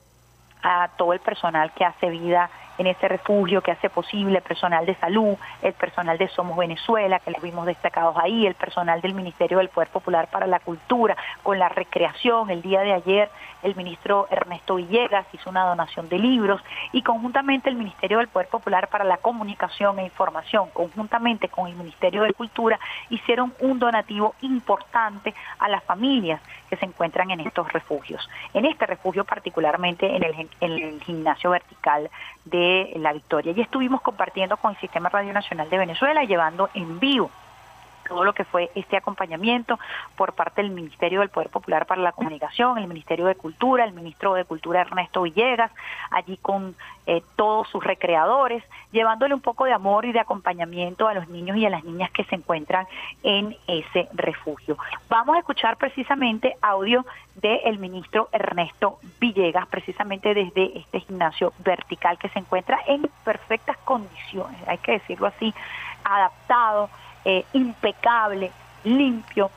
a todo el personal que hace vida en ese refugio, que hace posible personal de salud, el personal de Somos Venezuela, que les vimos destacados ahí, el personal del Ministerio del Poder Popular para la Cultura, con la recreación. El día de ayer el ministro Ernesto Villegas hizo una donación de libros y conjuntamente el Ministerio del Poder Popular para la Comunicación e Información, conjuntamente con el Ministerio de Cultura, hicieron un donativo importante a las familias que se encuentran en estos refugios. En este refugio particularmente en el, en el gimnasio vertical de La Victoria. Y estuvimos compartiendo con el Sistema Radio Nacional de Venezuela, llevando en vivo todo lo que fue este acompañamiento por parte del Ministerio del Poder Popular para la Comunicación, el Ministerio de Cultura, el ministro de Cultura Ernesto Villegas, allí con eh, todos sus recreadores, llevándole un poco de amor y de acompañamiento a los niños y a las niñas que se encuentran en ese refugio. Vamos a escuchar precisamente audio del ministro Ernesto Villegas, precisamente desde este gimnasio vertical que se encuentra en perfectas condiciones, hay que decirlo así, adaptado eh, impecable, limpio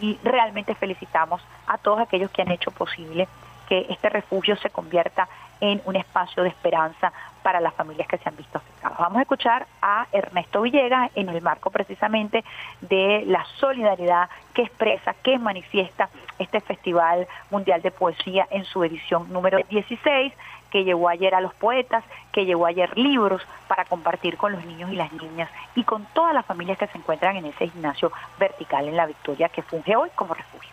y realmente felicitamos a todos aquellos que han hecho posible que este refugio se convierta en un espacio de esperanza para las familias que se han visto afectadas. Vamos a escuchar a Ernesto Villegas en el marco precisamente de la solidaridad que expresa, que manifiesta este Festival Mundial de Poesía en su edición número 16 que llegó ayer a los poetas, que llegó ayer libros para compartir con los niños y las niñas y con todas las familias que se encuentran en ese gimnasio vertical en La Victoria que funge hoy como refugio.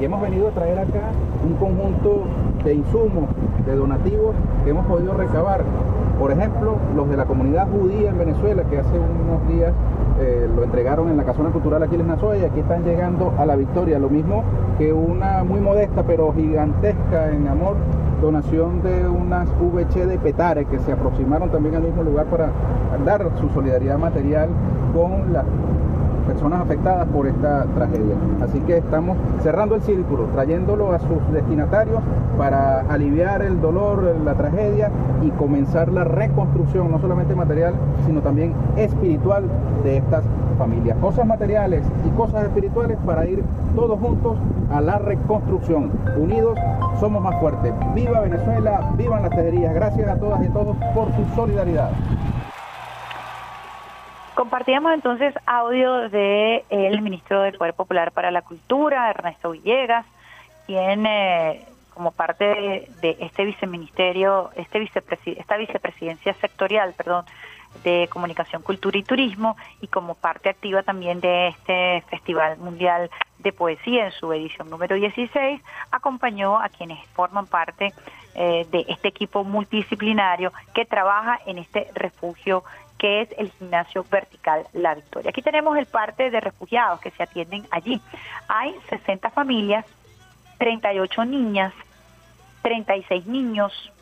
Y hemos venido a traer acá un conjunto de insumos, de donativos que hemos podido recabar. Por ejemplo, los de la comunidad judía en Venezuela, que hace unos días eh, lo entregaron en la Casona Cultural Aquiles Nazoya aquí están llegando a la victoria. Lo mismo que una muy modesta pero gigantesca en amor donación de unas VC de Petare que se aproximaron también al mismo lugar para dar su solidaridad material con las personas afectadas por esta tragedia. Así que estamos cerrando el círculo, trayéndolo a sus destinatarios para aliviar el dolor, la tragedia y comenzar la reconstrucción, no solamente material, sino también espiritual de estas familias. Cosas materiales y cosas espirituales para ir todos juntos a la reconstrucción. Unidos somos más fuertes. Viva Venezuela, vivan las tejerías. Gracias a todas y todos por su solidaridad. Compartíamos entonces audio del el ministro del Poder Popular para la Cultura, Ernesto Villegas, quien eh, como parte de, de, este viceministerio, este vicepresi esta vicepresidencia sectorial, perdón, de Comunicación, Cultura y Turismo, y como parte activa también de este Festival Mundial de Poesía en su edición número 16, acompañó a quienes forman parte eh, de este equipo multidisciplinario que trabaja en este refugio que es el gimnasio vertical La Victoria. Aquí tenemos el parte de refugiados que se atienden allí. Hay 60 familias, 38 niñas, 36 niños,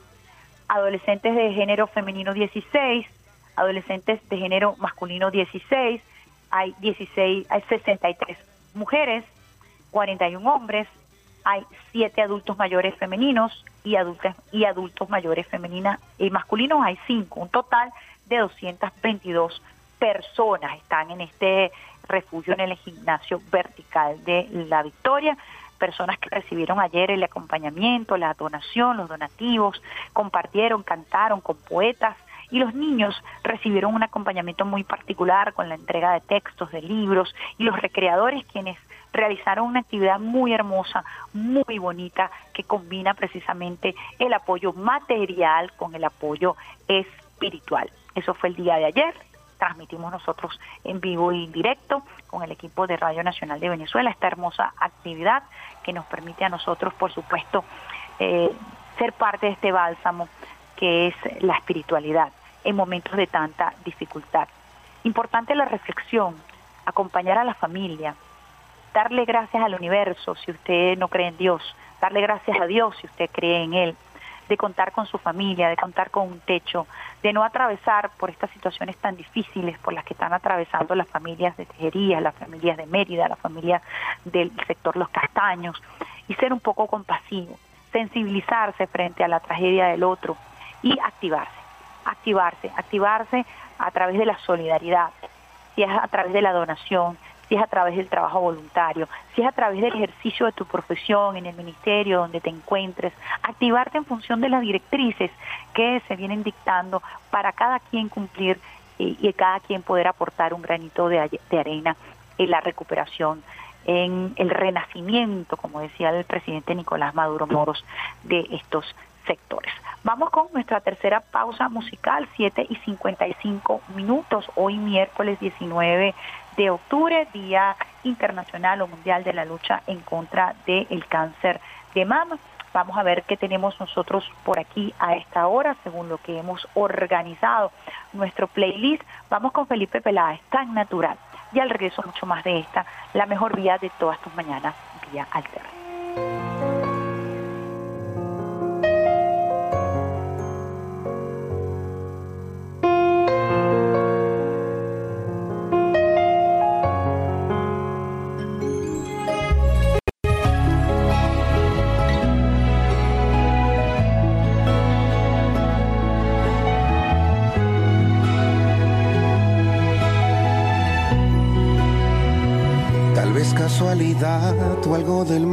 adolescentes de género femenino 16, adolescentes de género masculino 16, hay 16, hay 63 mujeres, 41 hombres, hay 7 adultos mayores femeninos y adultos y adultos mayores femeninas y masculinos hay 5, un total de 222 personas están en este refugio en el gimnasio vertical de La Victoria personas que recibieron ayer el acompañamiento, la donación, los donativos, compartieron, cantaron con poetas y los niños recibieron un acompañamiento muy particular con la entrega de textos, de libros y los recreadores quienes realizaron una actividad muy hermosa, muy bonita, que combina precisamente el apoyo material con el apoyo espiritual. Eso fue el día de ayer. Transmitimos nosotros en vivo y directo con el equipo de Radio Nacional de Venezuela esta hermosa actividad que nos permite a nosotros, por supuesto, eh, ser parte de este bálsamo que es la espiritualidad en momentos de tanta dificultad. Importante la reflexión, acompañar a la familia, darle gracias al universo si usted no cree en Dios, darle gracias a Dios si usted cree en Él, de contar con su familia, de contar con un techo, de no atravesar por estas situaciones tan difíciles por las que están atravesando las familias de Tejería, las familias de Mérida, las familias del sector Los Castaños, y ser un poco compasivo, sensibilizarse frente a la tragedia del otro y activarse, activarse, activarse a través de la solidaridad, si es a través de la donación, si es a través del trabajo voluntario, si es a través del ejercicio de tu profesión en el ministerio donde te encuentres, activarte en función de las directrices que se vienen dictando para cada quien cumplir y, y cada quien poder aportar un granito de, arena en la recuperación en el renacimiento, como decía el presidente Nicolás Maduro Moros, de estos sectores. Vamos con nuestra tercera pausa musical, 7 y 55 minutos, hoy miércoles 19 de octubre, Día Internacional o Mundial de la Lucha en contra del cáncer de mama. Vamos a ver qué tenemos nosotros por aquí a esta hora, según lo que hemos organizado nuestro playlist. Vamos con Felipe Peláez, tan natural. Y al regreso mucho más de esta, la mejor vía de todas tus mañanas, vía alterna.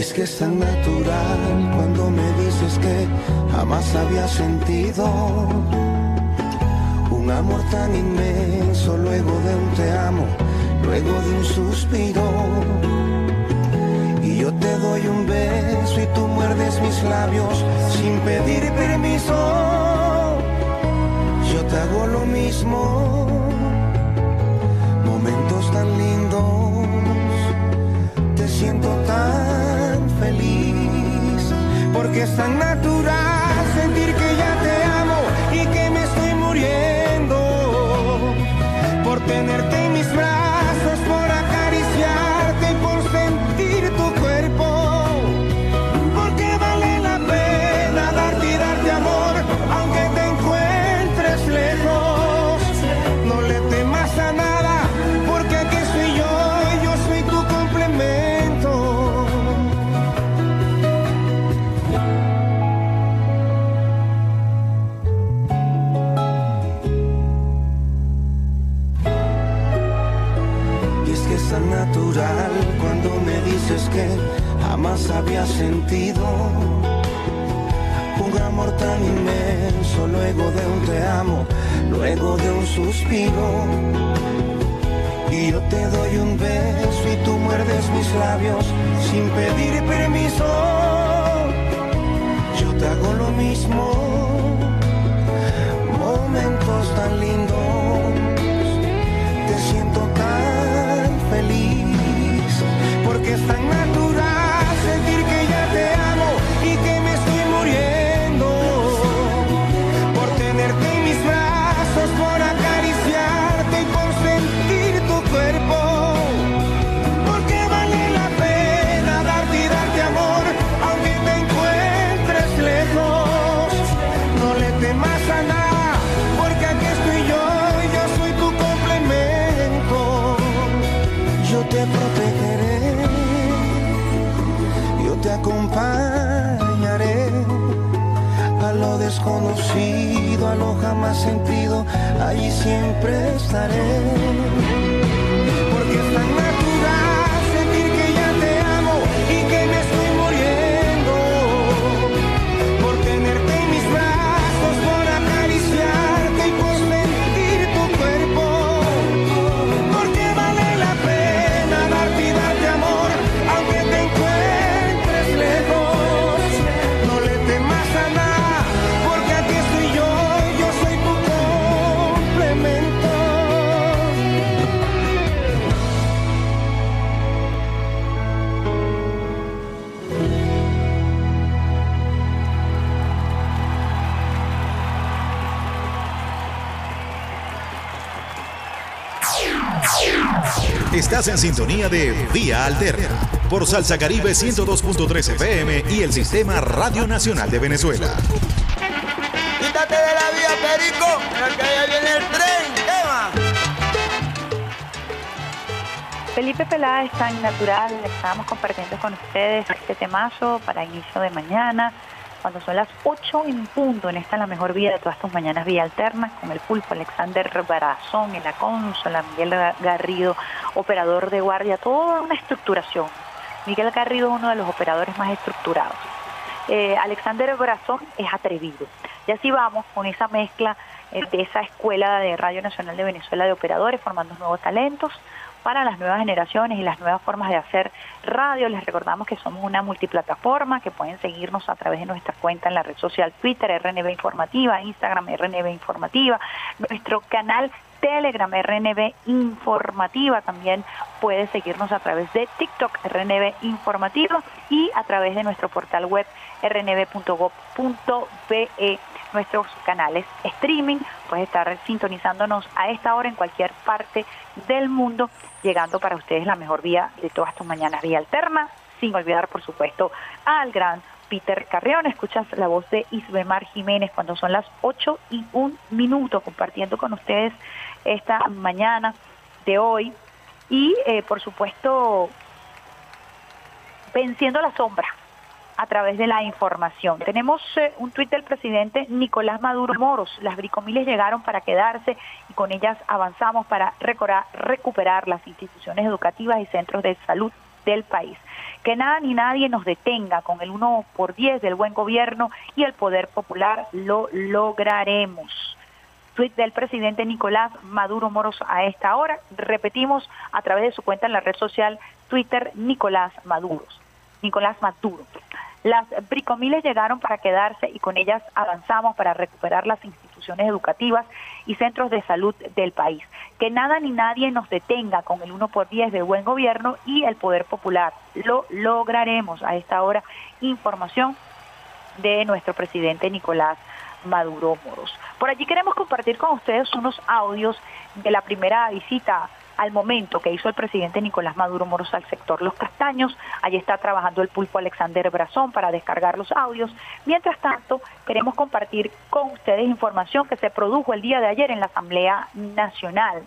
Es que es tan natural cuando me dices que jamás había sentido un amor tan inmenso luego de un te amo, luego de un suspiro. Y yo te doy un beso y tú muerdes mis labios sin pedir permiso. Yo te hago lo mismo, porque es tan natural sentir que ya te amo y que me estoy muriendo por tenerte Estás en sintonía de Vía Alterna por Salsa Caribe 102.3 FM y el Sistema Radio Nacional de Venezuela. Quítate de la vía, Perico, que allá viene el tren. Tema. Felipe Peláez, tan natural, estábamos compartiendo con ustedes este temazo para inicio de mañana, cuando son las 8 en punto, en esta la mejor vía de todas tus mañanas, vía alterna, con el pulpo Alexander Barazón en la consola, Miguel Garrido, operador de guardia, toda una estructuración. Miguel Garrido es uno de los operadores más estructurados. Eh, Alexander Barazón es atrevido. Y así vamos con esa mezcla eh, de esa escuela de Radio Nacional de Venezuela de operadores, formando nuevos talentos para las nuevas generaciones y las nuevas formas de hacer radio. Les recordamos que somos una multiplataforma, que pueden seguirnos a través de nuestra cuenta en la red social Twitter, RNB Informativa, Instagram, RNB Informativa, nuestro canal Telegram, RNB Informativa, también puede seguirnos a través de TikTok, RNB Informativa, y a través de nuestro portal web rnb.gov.be nuestros canales streaming, puede estar sintonizándonos a esta hora en cualquier parte del mundo, llegando para ustedes la mejor vía de todas tus mañanas, vía alterna, sin olvidar por supuesto al gran Peter Carreón, escuchas la voz de Isbemar Jiménez cuando son las 8 y un minuto, compartiendo con ustedes esta mañana de hoy y eh, por supuesto venciendo la sombra a través de la información. Tenemos eh, un tuit del presidente Nicolás Maduro Moros. Las bricomiles llegaron para quedarse y con ellas avanzamos para recuperar las instituciones educativas y centros de salud del país. Que nada ni nadie nos detenga con el 1 por 10 del buen gobierno y el poder popular lo lograremos. Del presidente Nicolás Maduro Moros a esta hora. Repetimos a través de su cuenta en la red social Twitter Nicolás Maduro. Nicolás Maduro. Las bricomiles llegaron para quedarse y con ellas avanzamos para recuperar las instituciones educativas y centros de salud del país. Que nada ni nadie nos detenga con el 1 por 10 de buen gobierno y el poder popular. Lo lograremos a esta hora. Información de nuestro presidente Nicolás Maduro Moros. Por allí queremos compartir con ustedes unos audios de la primera visita al momento que hizo el presidente Nicolás Maduro Moros al sector Los Castaños. Allí está trabajando el pulpo Alexander Brazón para descargar los audios. Mientras tanto, queremos compartir con ustedes información que se produjo el día de ayer en la Asamblea Nacional.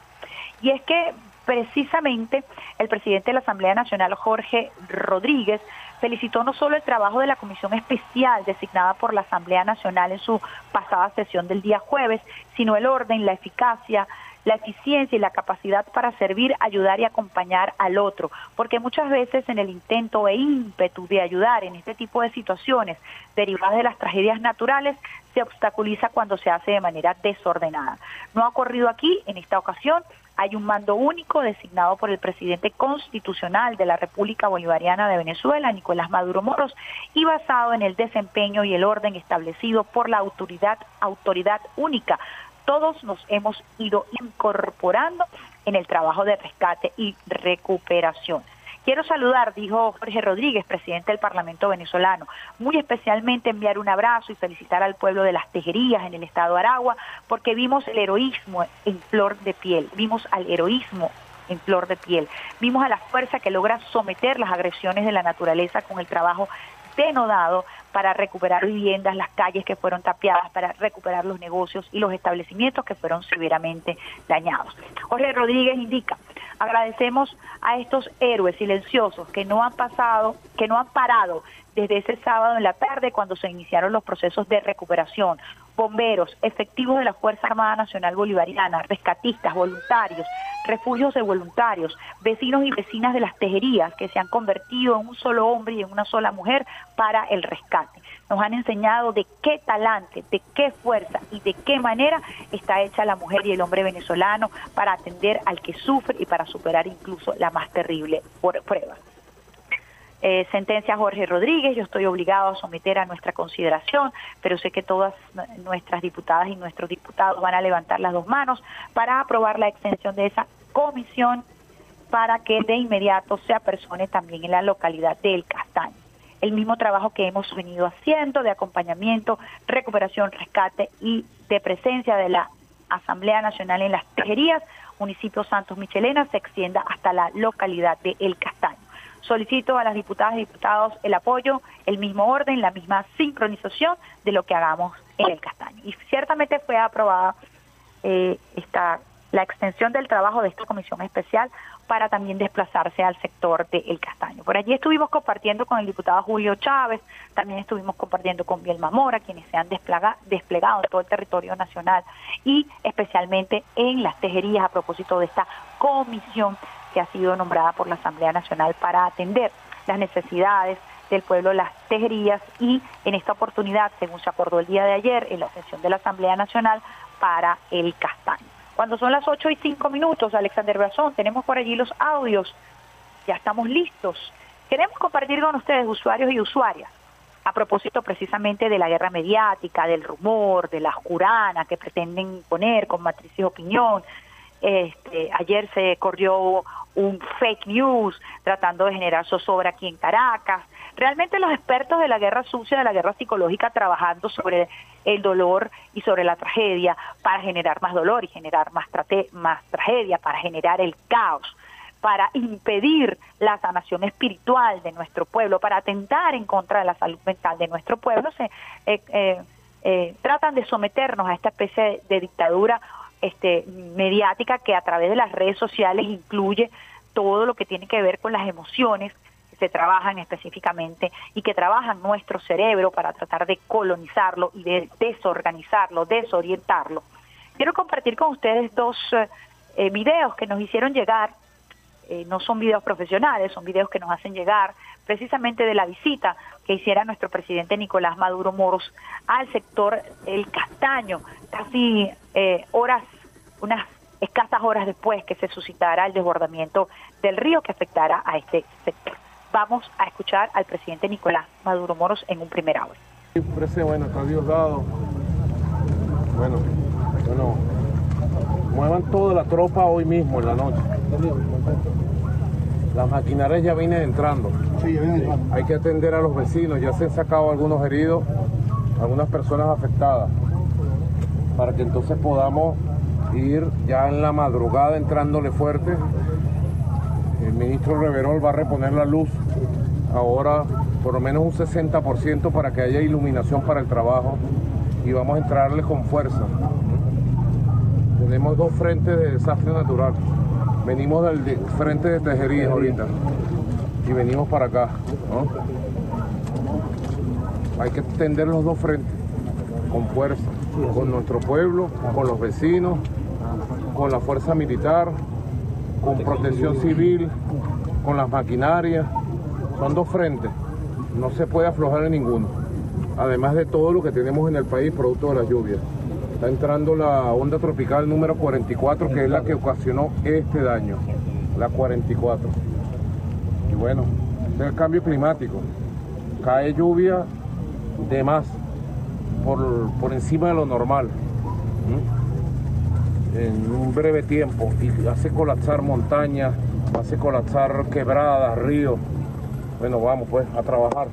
Y es que precisamente el presidente de la Asamblea Nacional, Jorge Rodríguez, felicitó no solo el trabajo de la comisión especial designada por la Asamblea Nacional en su pasada sesión del día jueves, sino el orden, la eficacia, la eficiencia y la capacidad para servir, ayudar y acompañar al otro, porque muchas veces en el intento e ímpetu de ayudar en este tipo de situaciones derivadas de las tragedias naturales se obstaculiza cuando se hace de manera desordenada. No ha ocurrido aquí en esta ocasión, hay un mando único designado por el presidente constitucional de la República Bolivariana de Venezuela, Nicolás Maduro Moros, y basado en el desempeño y el orden establecido por la autoridad, autoridad única todos nos hemos ido incorporando en el trabajo de rescate y recuperación. Quiero saludar, dijo Jorge Rodríguez, presidente del Parlamento venezolano, muy especialmente enviar un abrazo y felicitar al pueblo de las tejerías en el estado de Aragua, porque vimos el heroísmo en flor de piel, vimos al heroísmo en flor de piel, vimos a la fuerza que logra someter las agresiones de la naturaleza con el trabajo denodado para recuperar viviendas, las calles que fueron tapiadas, para recuperar los negocios y los establecimientos que fueron severamente dañados. Jorge Rodríguez indica, agradecemos a estos héroes silenciosos que no han pasado, que no han parado desde ese sábado en la tarde cuando se iniciaron los procesos de recuperación. Bomberos, efectivos de la Fuerza Armada Nacional Bolivariana, rescatistas, voluntarios, refugios de voluntarios, vecinos y vecinas de las tejerías que se han convertido en un solo hombre y en una sola mujer para el rescate. Nos han enseñado de qué talante, de qué fuerza y de qué manera está hecha la mujer y el hombre venezolano para atender al que sufre y para superar incluso la más terrible prueba. Eh, sentencia Jorge Rodríguez, yo estoy obligado a someter a nuestra consideración, pero sé que todas nuestras diputadas y nuestros diputados van a levantar las dos manos para aprobar la extensión de esa comisión para que de inmediato se apersone también en la localidad del Castaño. El mismo trabajo que hemos venido haciendo de acompañamiento, recuperación, rescate y de presencia de la Asamblea Nacional en las tejerías, municipio Santos Michelena se extienda hasta la localidad de El Castaño. Solicito a las diputadas y diputados el apoyo, el mismo orden, la misma sincronización de lo que hagamos en El Castaño. Y ciertamente fue aprobada eh, esta, la extensión del trabajo de esta comisión especial para también desplazarse al sector de El Castaño. Por allí estuvimos compartiendo con el diputado Julio Chávez, también estuvimos compartiendo con Bielma Mora, quienes se han desplega- desplegado en todo el territorio nacional y especialmente en las tejerías a propósito de esta comisión que ha sido nombrada por la Asamblea Nacional para atender las necesidades del pueblo las tejerías y en esta oportunidad, según se acordó el día de ayer en la sesión de la Asamblea Nacional, para el castaño. Cuando son las 8 y 5 minutos, Alexander Brazón, tenemos por allí los audios, ya estamos listos. Queremos compartir con ustedes, usuarios y usuarias, a propósito precisamente de la guerra mediática, del rumor, de la jurana que pretenden poner con matrices opinión. Este, ayer se corrió un fake news tratando de generar zozobra aquí en Caracas. Realmente los expertos de la guerra sucia, de la guerra psicológica, trabajando sobre el dolor y sobre la tragedia para generar más dolor y generar más, más tragedia, para generar el caos, para impedir la sanación espiritual de nuestro pueblo, para atentar en contra de la salud mental de nuestro pueblo, se eh, eh, eh, tratan de someternos a esta especie de dictadura este, mediática que a través de las redes sociales incluye todo lo que tiene que ver con las emociones que se trabajan específicamente y que trabajan nuestro cerebro para tratar de colonizarlo y de desorganizarlo, desorientarlo. Quiero compartir con ustedes dos eh, eh, videos que nos hicieron llegar, eh, no son videos profesionales, son videos que nos hacen llegar precisamente de la visita que hiciera nuestro presidente Nicolás Maduro Moros al sector El Castaño, casi eh, horas, unas escasas horas después que se suscitara el desbordamiento del río que afectara a este sector. Vamos a escuchar al presidente Nicolás Maduro Moros en un primer audio. Bueno, está Dios dado. Bueno, bueno, muevan toda la tropa hoy mismo en la noche. Las maquinarias ya vienen entrando. Hay que atender a los vecinos, ya se han sacado algunos heridos, algunas personas afectadas, para que entonces podamos ir ya en la madrugada entrándole fuerte. El ministro Reverol va a reponer la luz ahora por lo menos un 60% para que haya iluminación para el trabajo y vamos a entrarle con fuerza. Tenemos dos frentes de desastre natural. Venimos del de- frente de Tejerías ahorita y venimos para acá. ¿no? Hay que atender los dos frentes con fuerza, con nuestro pueblo, con los vecinos, con la fuerza militar, con protección civil, con las maquinarias. Son dos frentes, no se puede aflojar en ninguno. Además de todo lo que tenemos en el país producto de las lluvias. Está entrando la onda tropical número 44, que es la que ocasionó este daño, la 44. Y bueno, es el cambio climático. Cae lluvia de más, por, por encima de lo normal, en un breve tiempo, y hace colapsar montañas, hace colapsar quebradas, ríos. Bueno, vamos pues a trabajar.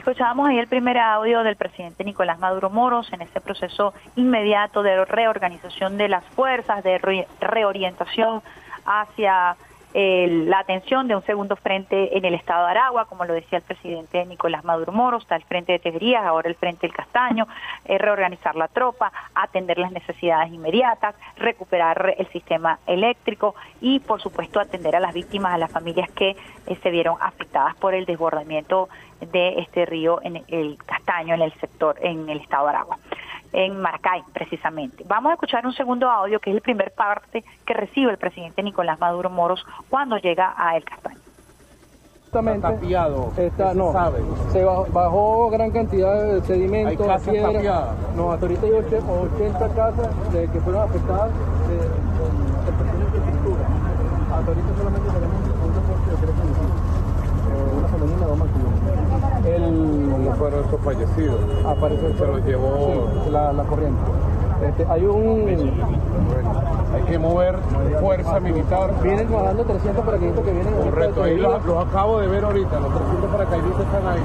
Escuchábamos ahí el primer audio del presidente Nicolás Maduro Moros en este proceso inmediato de reorganización de las fuerzas, de re- reorientación hacia la atención de un segundo frente en el estado de Aragua, como lo decía el presidente Nicolás Maduro Moros, está el frente de Tejerías, ahora el frente del Castaño, eh, reorganizar la tropa, atender las necesidades inmediatas, recuperar el sistema eléctrico y, por supuesto, atender a las víctimas, a las familias que eh, se vieron afectadas por el desbordamiento de este río en el Castaño, en el sector, en el estado de Aragua, en Maracay, precisamente. Vamos a escuchar un segundo audio, que es el primer parte que recibe el presidente Nicolás Maduro Moros cuando llega a El Castaño. Está tapiado, Está, se no, sabe. se bajó, bajó gran cantidad de sedimento, Hay casas piedra. tapiadas. No, hasta ahorita hay och- 80 casas de- que fueron afectadas de, de afectaciones de estructura. Hasta ahorita solamente tenemos un reporte de tres municipios. Eh, una femenina, dos masculinas. El, ¿Cómo fueron esos fallecidos? aparece Se los llevó. sí, la, la corriente. Este, hay un... Hay que mover fuerza militar. Vienen trabajando 300 paracaidistas que vienen... Correcto, de ahí los, los acabo de ver ahorita, los 300 paracaidistas están ahí.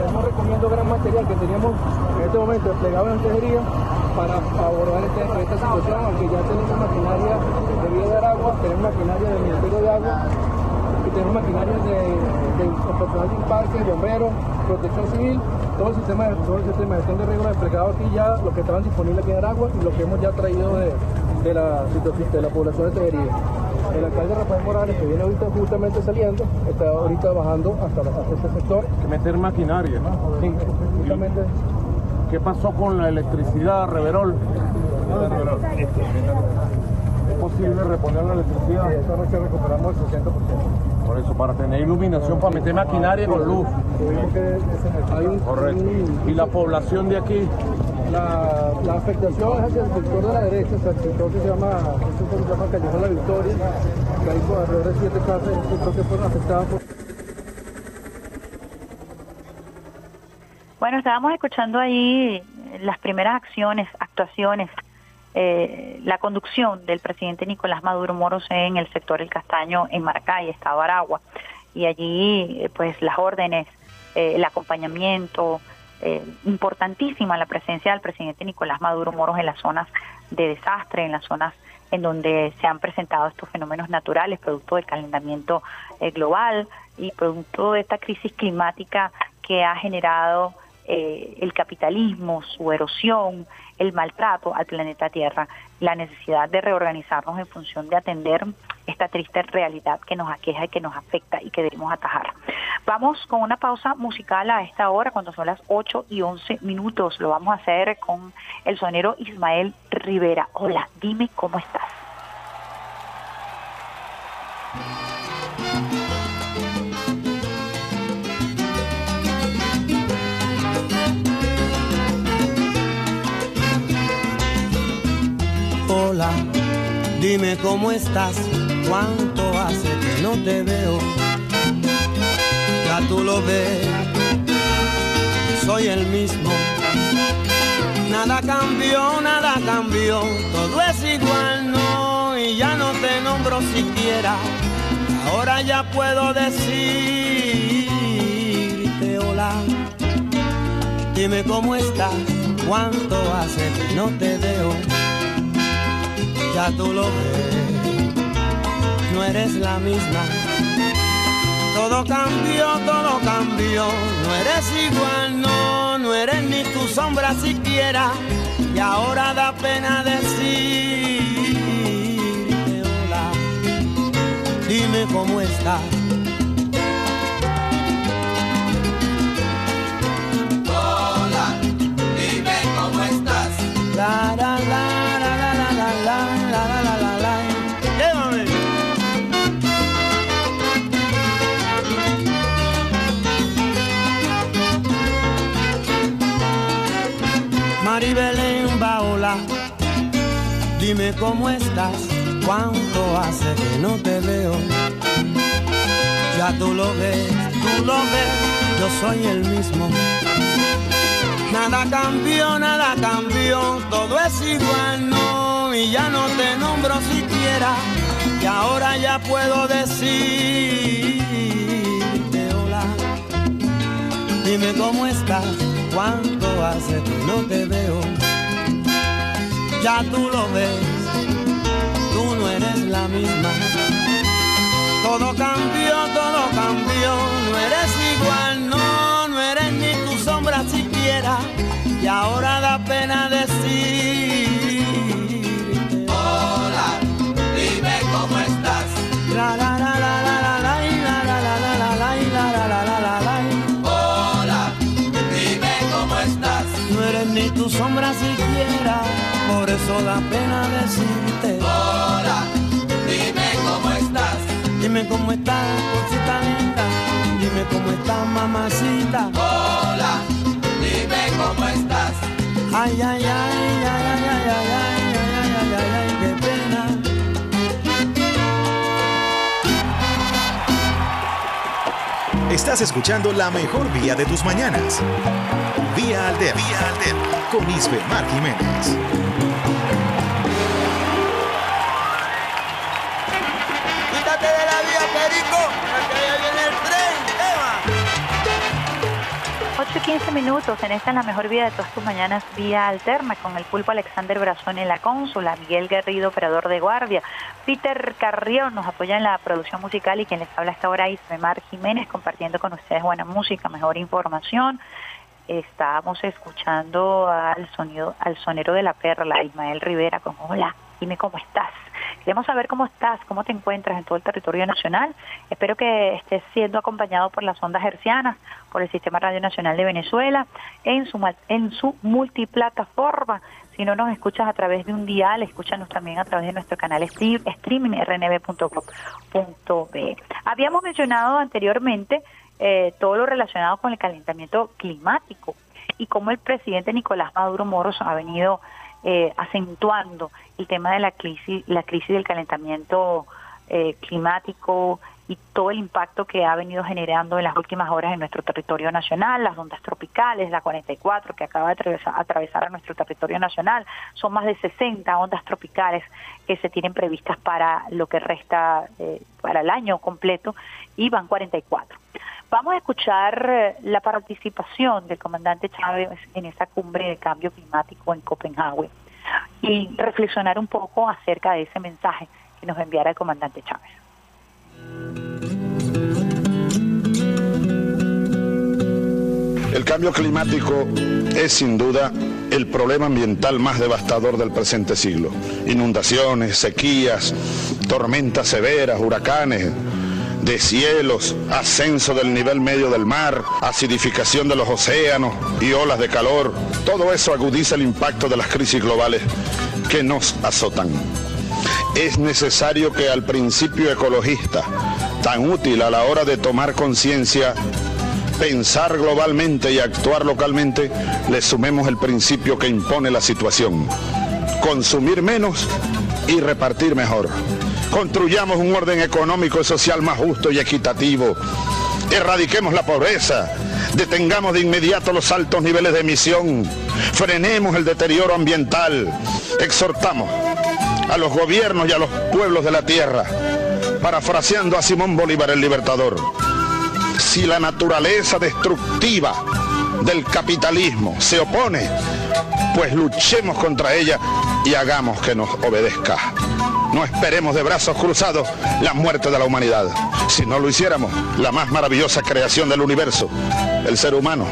Estamos recogiendo gran material que teníamos en este momento desplegado en tejería para abordar este- esta situación, aunque ya tenemos maquinaria de vía de agua, tenemos maquinaria del Ministerio de Agua tenemos maquinaria de, de personal de parque, bomberos, protección civil, todo el sistema de, todo el sistema de gestión de riesgo desplegado aquí ya, lo que estaban disponibles aquí en Aragua y lo que hemos ya traído de, de la, de la población de Tejería. El alcalde Rafael Morales, que viene ahorita justamente saliendo, está ahorita bajando hasta, hasta este sector. que meter maquinaria, ¿no? Sí, justamente. ¿Qué pasó con la electricidad, Reverol? ¿Es posible reponer la electricidad? esta noche recuperamos el 60%. Por eso, para tener iluminación, para meter maquinaria con luz. Correcto. ¿Y la población de aquí? La, la afectación es hacia el sector de la derecha, hacia el sector que se llama, este que se llama Callejón La Victoria, que hay por alrededor de siete casas, el sector que fueron afectadas por... Bueno, estábamos escuchando ahí las primeras acciones, actuaciones, eh, la conducción del presidente Nicolás Maduro Moros en el sector El Castaño en Maracay, Estado Aragua. Y allí, eh, pues, las órdenes, eh, el acompañamiento, eh, importantísima la presencia del presidente Nicolás Maduro Moros en las zonas de desastre, en las zonas en donde se han presentado estos fenómenos naturales, producto del calentamiento eh, global y producto de esta crisis climática que ha generado el capitalismo, su erosión, el maltrato al planeta Tierra, la necesidad de reorganizarnos en función de atender esta triste realidad que nos aqueja y que nos afecta y que debemos atajar. Vamos con una pausa musical a esta hora, cuando son las 8 y 11 minutos. Lo vamos a hacer con el sonero Ismael Rivera. Hola, dime cómo estás. Dime cómo estás, cuánto hace que no te veo. Ya tú lo ves, soy el mismo. Nada cambió, nada cambió, todo es igual, no, y ya no te nombro siquiera. Ahora ya puedo decirte hola. Dime cómo estás, cuánto hace que no te veo ya tú lo ves, no eres la misma. Todo cambió, todo cambió, no eres igual, no, no eres ni tu sombra siquiera. Y ahora da pena decirte hola, dime cómo estás. Dime cómo estás, cuánto hace que no te veo. Ya tú lo ves, tú lo ves, yo soy el mismo. Nada cambió, nada cambió, todo es igual, no, y ya no te nombro siquiera, y ahora ya puedo decirte hola. Dime cómo estás, cuánto hace que no te veo. Ya tú lo ves, tú no eres la misma. Todo cambió, todo cambió, no eres igual, no, no eres ni tu sombra siquiera. Y ahora da pena decirte eso da pena decirte Hola, dime cómo estás. Dime cómo estás, cosita linda. Dime cómo estás, mamacita. Hola, dime cómo estás. Ay, ay, ay, ay, ay, ay, ay, ay, ay, ay, ay, ay, ay, qué pena. Estás escuchando la mejor vía de tus mañanas. Vía Alterna. Vía Alterna. Con Isbe Mar Jiménez. 8 15 minutos en esta en la mejor vida de todas tus mañanas, vía alterna, con el pulpo Alexander Brazón en la cónsula, Miguel Garrido, operador de guardia, Peter Carrión nos apoya en la producción musical y quien les habla hasta ahora Ismemar Jiménez, compartiendo con ustedes buena música, mejor información. Estábamos escuchando al sonido, al sonero de la perla, Ismael Rivera, con hola, dime cómo estás. Queremos saber cómo estás, cómo te encuentras en todo el territorio nacional. Espero que estés siendo acompañado por las ondas hercianas, por el Sistema Radio Nacional de Venezuela, en su, en su multiplataforma. Si no nos escuchas a través de un dial, escúchanos también a través de nuestro canal streaming rnb.com.be. Habíamos mencionado anteriormente eh, todo lo relacionado con el calentamiento climático y cómo el presidente Nicolás Maduro Moros ha venido eh, acentuando el tema de la crisis, la crisis del calentamiento eh, climático y todo el impacto que ha venido generando en las últimas horas en nuestro territorio nacional, las ondas tropicales, la 44 que acaba de atravesar, atravesar a nuestro territorio nacional, son más de 60 ondas tropicales que se tienen previstas para lo que resta eh, para el año completo y van 44. Vamos a escuchar eh, la participación del comandante Chávez en esa cumbre de cambio climático en Copenhague y reflexionar un poco acerca de ese mensaje que nos enviara el comandante Chávez. El cambio climático es sin duda el problema ambiental más devastador del presente siglo. Inundaciones, sequías, tormentas severas, huracanes, cielos, ascenso del nivel medio del mar, acidificación de los océanos y olas de calor. Todo eso agudiza el impacto de las crisis globales que nos azotan. Es necesario que al principio ecologista, tan útil a la hora de tomar conciencia, pensar globalmente y actuar localmente, le sumemos el principio que impone la situación. Consumir menos y repartir mejor. Construyamos un orden económico y social más justo y equitativo. Erradiquemos la pobreza. Detengamos de inmediato los altos niveles de emisión. Frenemos el deterioro ambiental. Exhortamos a los gobiernos y a los pueblos de la tierra, parafraseando a Simón Bolívar el Libertador. Si la naturaleza destructiva del capitalismo se opone, pues luchemos contra ella y hagamos que nos obedezca. No esperemos de brazos cruzados la muerte de la humanidad. Si no lo hiciéramos, la más maravillosa creación del universo, el ser humano,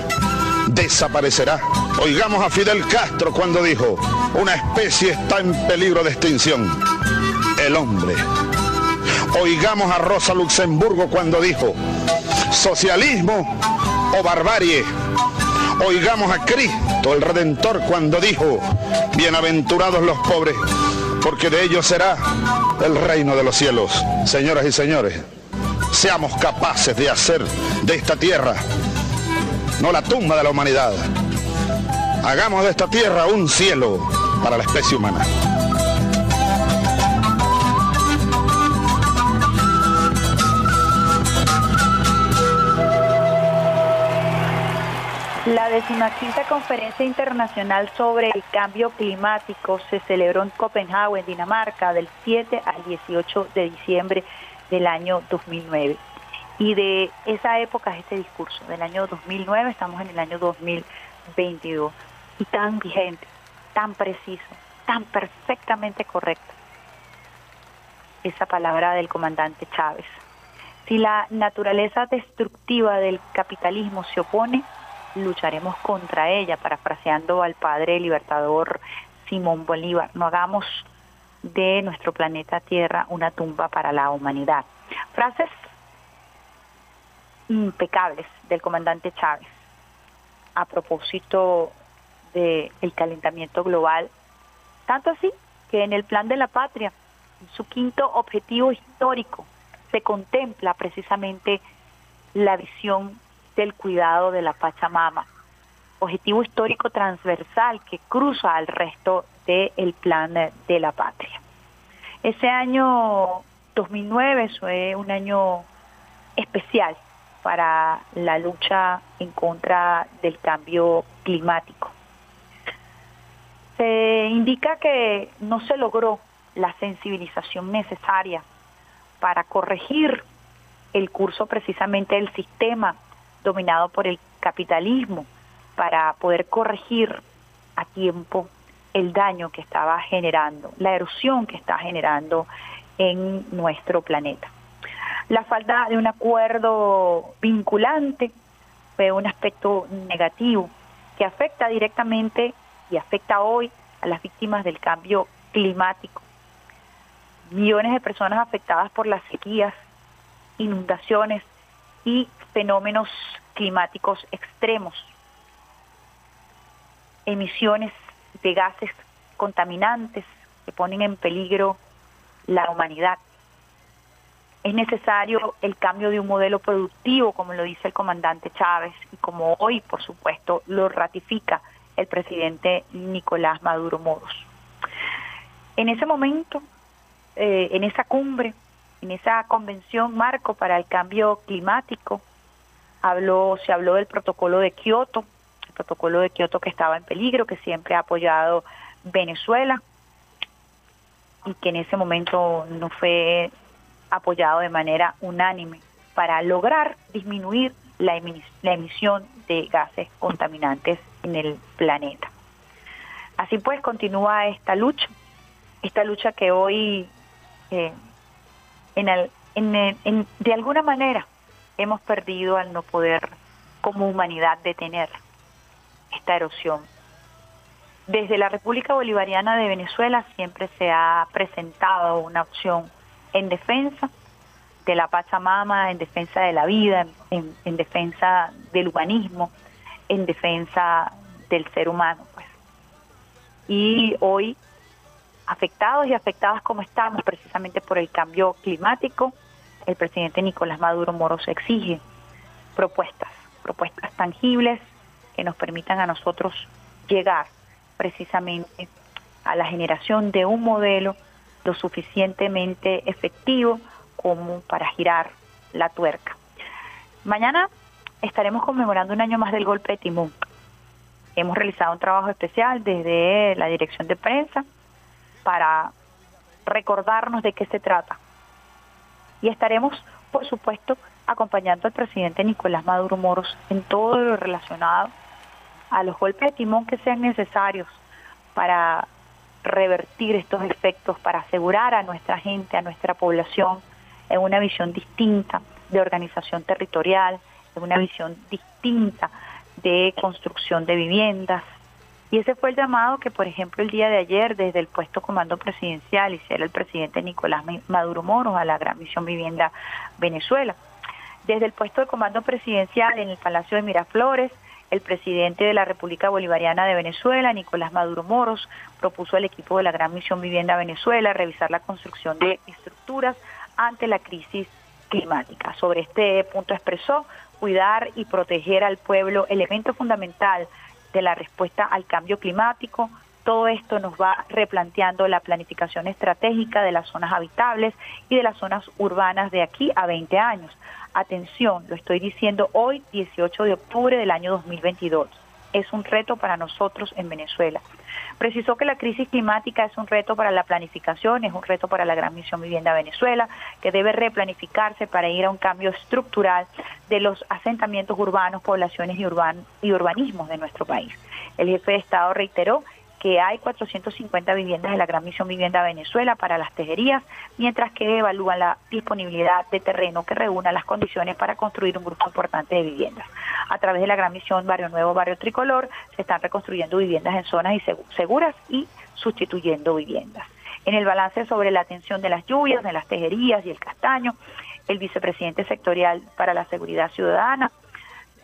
desaparecerá. Oigamos a Fidel Castro cuando dijo, una especie está en peligro de extinción, el hombre. Oigamos a Rosa Luxemburgo cuando dijo, socialismo o barbarie. Oigamos a Cristo, el Redentor, cuando dijo, bienaventurados los pobres porque de ellos será el reino de los cielos. Señoras y señores, seamos capaces de hacer de esta tierra no la tumba de la humanidad. Hagamos de esta tierra un cielo para la especie humana. La decimaquinta conferencia internacional sobre el cambio climático se celebró en Copenhague, en Dinamarca, del 7 al 18 de diciembre del año 2009. Y de esa época es este discurso, del año 2009, estamos en el año 2022. Y tan vigente, tan preciso, tan perfectamente correcto. Esa palabra del comandante Chávez. Si la naturaleza destructiva del capitalismo se opone, lucharemos contra ella, parafraseando al padre libertador Simón Bolívar. No hagamos de nuestro planeta Tierra una tumba para la humanidad. Frases impecables del comandante Chávez a propósito del calentamiento global, tanto así que en el plan de la patria, su quinto objetivo histórico, se contempla precisamente la visión del cuidado de la Pachamama, objetivo histórico transversal que cruza al resto del plan de la patria. Ese año 2009 fue un año especial para la lucha en contra del cambio climático. Se indica que no se logró la sensibilización necesaria para corregir el curso precisamente del sistema dominado por el capitalismo para poder corregir a tiempo el daño que estaba generando, la erosión que está generando en nuestro planeta. La falta de un acuerdo vinculante fue un aspecto negativo que afecta directamente y afecta hoy a las víctimas del cambio climático. Millones de personas afectadas por las sequías, inundaciones y fenómenos climáticos extremos. Emisiones de gases contaminantes que ponen en peligro la humanidad. Es necesario el cambio de un modelo productivo, como lo dice el comandante Chávez, y como hoy, por supuesto, lo ratifica el presidente Nicolás Maduro Moros. En ese momento, eh, en esa cumbre, en esa convención marco para el cambio climático, habló, se habló del protocolo de Kioto, el protocolo de Kioto que estaba en peligro, que siempre ha apoyado Venezuela y que en ese momento no fue apoyado de manera unánime para lograr disminuir la, la emisión de gases contaminantes en el planeta. Así pues, continúa esta lucha, esta lucha que hoy, eh, en el, en, en, de alguna manera, hemos perdido al no poder como humanidad detener esta erosión. Desde la República Bolivariana de Venezuela siempre se ha presentado una opción en defensa de la Pachamama, en defensa de la vida, en, en defensa del humanismo, en defensa del ser humano. Pues. Y hoy, afectados y afectadas como estamos precisamente por el cambio climático, el presidente Nicolás Maduro Moros exige propuestas, propuestas tangibles que nos permitan a nosotros llegar precisamente a la generación de un modelo lo suficientemente efectivo como para girar la tuerca. Mañana estaremos conmemorando un año más del golpe de Timón. Hemos realizado un trabajo especial desde la dirección de prensa para recordarnos de qué se trata. Y estaremos, por supuesto, acompañando al presidente Nicolás Maduro Moros en todo lo relacionado a los golpes de timón que sean necesarios para revertir estos efectos, para asegurar a nuestra gente, a nuestra población, en una visión distinta de organización territorial, en una visión distinta de construcción de viviendas. Y ese fue el llamado que, por ejemplo, el día de ayer, desde el puesto comando presidencial, hiciera el presidente Nicolás Maduro Moros a la Gran Misión Vivienda Venezuela. Desde el puesto de comando presidencial en el Palacio de Miraflores, el presidente de la República Bolivariana de Venezuela, Nicolás Maduro Moros, propuso al equipo de la Gran Misión Vivienda Venezuela revisar la construcción de estructuras ante la crisis climática. Sobre este punto expresó cuidar y proteger al pueblo, elemento fundamental de la respuesta al cambio climático. Todo esto nos va replanteando la planificación estratégica de las zonas habitables y de las zonas urbanas de aquí a 20 años. Atención, lo estoy diciendo hoy, 18 de octubre del año 2022. Es un reto para nosotros en Venezuela. Precisó que la crisis climática es un reto para la planificación, es un reto para la Gran Misión Vivienda Venezuela, que debe replanificarse para ir a un cambio estructural de los asentamientos urbanos, poblaciones y, urban, y urbanismos de nuestro país. El jefe de Estado reiteró que hay 450 viviendas de la Gran Misión Vivienda Venezuela para las tejerías, mientras que evalúan la disponibilidad de terreno que reúna las condiciones para construir un grupo importante de viviendas. A través de la Gran Misión Barrio Nuevo, Barrio Tricolor, se están reconstruyendo viviendas en zonas seguras y sustituyendo viviendas. En el balance sobre la atención de las lluvias, de las tejerías y el castaño, el vicepresidente sectorial para la seguridad ciudadana,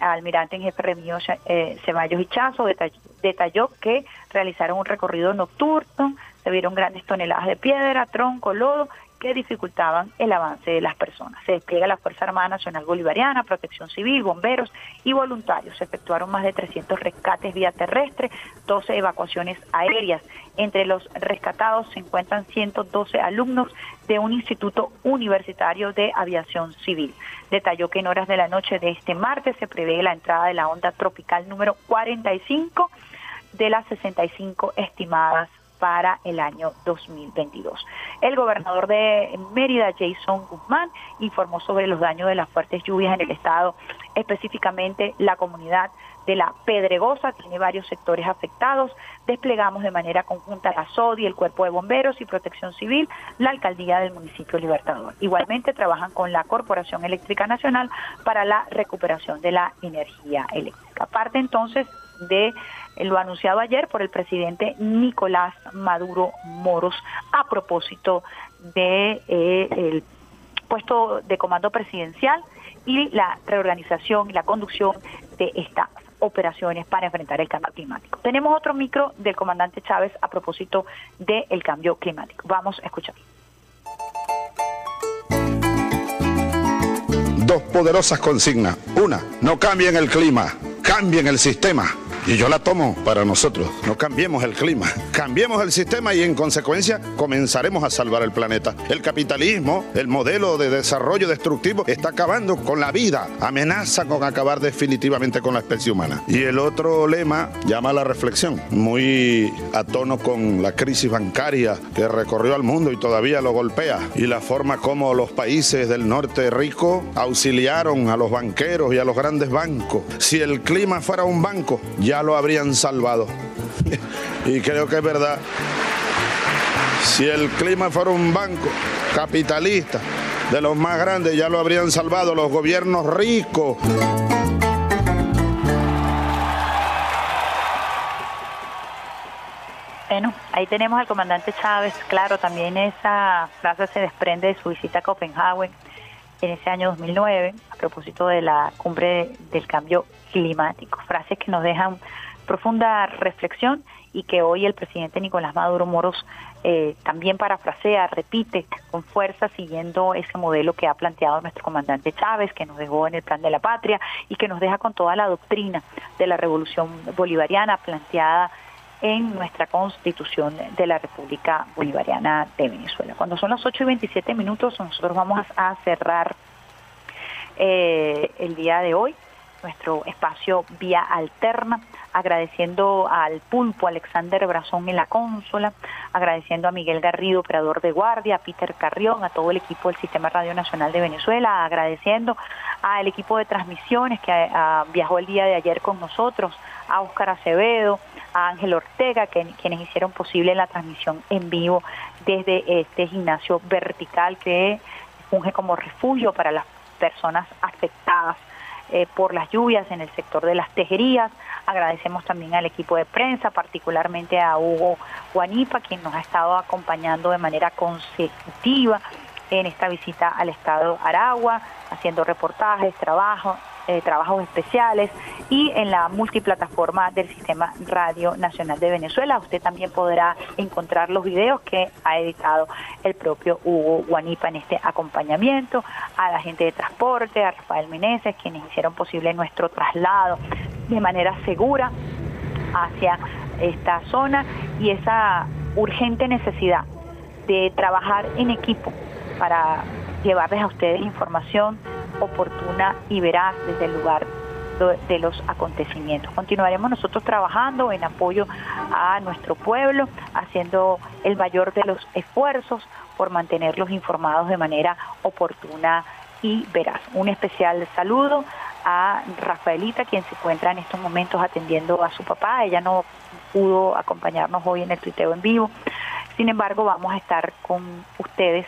almirante en jefe Remigio eh, Ceballos Hichazo detalló, detalló que realizaron un recorrido nocturno, se vieron grandes toneladas de piedra, tronco, lodo que dificultaban el avance de las personas. Se despliega la Fuerza Armada Nacional Bolivariana, Protección Civil, bomberos y voluntarios. Se efectuaron más de 300 rescates vía terrestre, 12 evacuaciones aéreas. Entre los rescatados se encuentran 112 alumnos de un instituto universitario de aviación civil. Detalló que en horas de la noche de este martes se prevé la entrada de la onda tropical número 45 de las 65 estimadas para el año 2022. El gobernador de Mérida, Jason Guzmán, informó sobre los daños de las fuertes lluvias en el estado, específicamente la comunidad de la Pedregosa, tiene varios sectores afectados. Desplegamos de manera conjunta la SODI, el Cuerpo de Bomberos y Protección Civil, la Alcaldía del Municipio Libertador. Igualmente trabajan con la Corporación Eléctrica Nacional para la recuperación de la energía eléctrica. Parte entonces de lo anunciado ayer por el presidente Nicolás Maduro Moros a propósito de eh, el puesto de comando presidencial y la reorganización y la conducción de estas operaciones para enfrentar el cambio climático. Tenemos otro micro del comandante Chávez a propósito del cambio climático. Vamos a escuchar. Dos poderosas consignas. Una, no cambien el clima, cambien el sistema. Y yo la tomo para nosotros. No cambiemos el clima, cambiemos el sistema y en consecuencia comenzaremos a salvar el planeta. El capitalismo, el modelo de desarrollo destructivo, está acabando con la vida, amenaza con acabar definitivamente con la especie humana. Y el otro lema llama a la reflexión, muy a tono con la crisis bancaria que recorrió al mundo y todavía lo golpea. Y la forma como los países del norte rico auxiliaron a los banqueros y a los grandes bancos. Si el clima fuera un banco, lo habrían salvado. y creo que es verdad. Si el clima fuera un banco capitalista de los más grandes, ya lo habrían salvado los gobiernos ricos. Bueno, ahí tenemos al comandante Chávez. Claro, también esa frase se desprende de su visita a Copenhague en ese año 2009 a propósito de la cumbre del cambio climático. Frases que nos dejan profunda reflexión y que hoy el presidente Nicolás Maduro Moros eh, también parafrasea, repite con fuerza, siguiendo ese modelo que ha planteado nuestro comandante Chávez, que nos dejó en el plan de la patria y que nos deja con toda la doctrina de la revolución bolivariana planteada en nuestra constitución de la República Bolivariana de Venezuela. Cuando son las 8 y 27 minutos, nosotros vamos a cerrar eh, el día de hoy nuestro espacio vía alterna, agradeciendo al pulpo Alexander Brazón en la consola, agradeciendo a Miguel Garrido, operador de guardia, a Peter Carrión, a todo el equipo del Sistema Radio Nacional de Venezuela, agradeciendo al equipo de transmisiones que ah, viajó el día de ayer con nosotros, a Óscar Acevedo, a Ángel Ortega, que, quienes hicieron posible la transmisión en vivo desde este gimnasio vertical que funge como refugio para las personas afectadas eh, por las lluvias en el sector de las tejerías. Agradecemos también al equipo de prensa, particularmente a Hugo Guanipa, quien nos ha estado acompañando de manera consecutiva en esta visita al estado Aragua, haciendo reportajes, trabajo, eh, trabajos especiales y en la multiplataforma del Sistema Radio Nacional de Venezuela. Usted también podrá encontrar los videos que ha editado el propio Hugo Guanipa en este acompañamiento, a la gente de transporte, a Rafael Meneses, quienes hicieron posible nuestro traslado de manera segura hacia esta zona y esa urgente necesidad de trabajar en equipo para llevarles a ustedes información oportuna y veraz desde el lugar de los acontecimientos. Continuaremos nosotros trabajando en apoyo a nuestro pueblo, haciendo el mayor de los esfuerzos por mantenerlos informados de manera oportuna y veraz. Un especial saludo a Rafaelita, quien se encuentra en estos momentos atendiendo a su papá. Ella no pudo acompañarnos hoy en el tuiteo en vivo. Sin embargo, vamos a estar con ustedes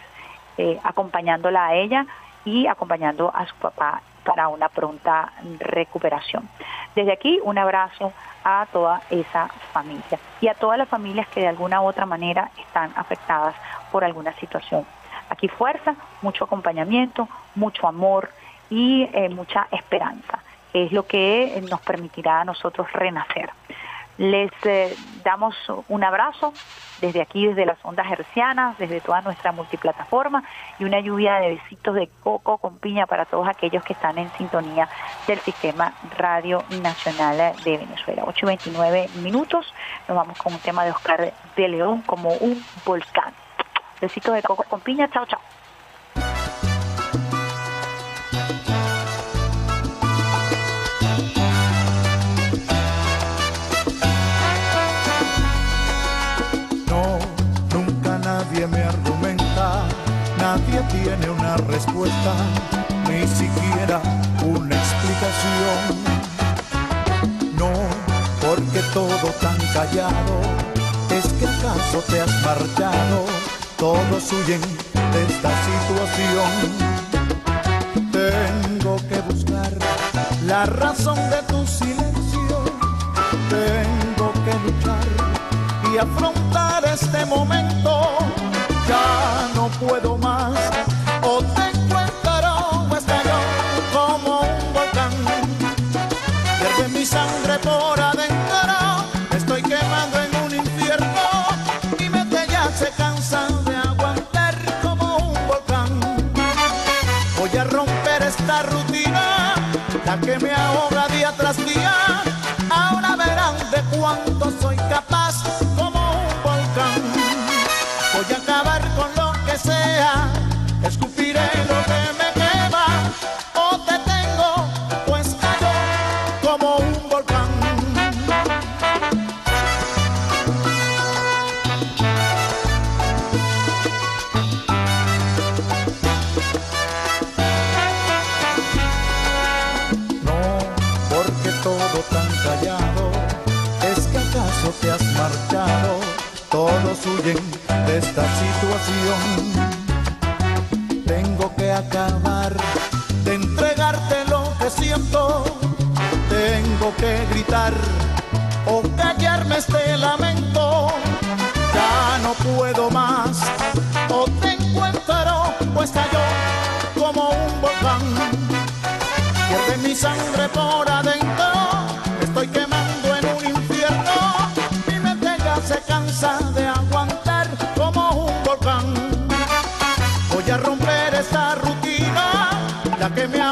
eh, acompañándola a ella y acompañando a su papá para una pronta recuperación. Desde aquí, un abrazo a toda esa familia y a todas las familias que de alguna u otra manera están afectadas por alguna situación. Aquí fuerza, mucho acompañamiento, mucho amor y eh, mucha esperanza, es lo que nos permitirá a nosotros renacer. Les eh, damos un abrazo desde aquí, desde las ondas hercianas, desde toda nuestra multiplataforma y una lluvia de besitos de coco con piña para todos aquellos que están en sintonía del Sistema Radio Nacional de Venezuela. 8 y 29 minutos, nos vamos con un tema de Oscar de León como un volcán. Besitos de coco con piña, chao, chao. Ni siquiera una explicación. No, porque todo tan callado, es que acaso te has marchado, todos huyen de esta situación. Tengo que buscar la razón de tu silencio, tengo que luchar y afrontar este momento. Ya no puedo más, mi sangre por adentro, me estoy quemando en un infierno. Mi mente ya se cansa de aguantar como un volcán. Voy a romper esta rutina, la que me ahoga día tras día. Ahora verán de cuánto soy esta situación. Tengo que acabar de entregarte lo que siento, tengo que gritar o callarme este lamento. Ya no puedo más, o te encuentro, pues cayó como un volcán. Pierde mi sangre por adentro, que me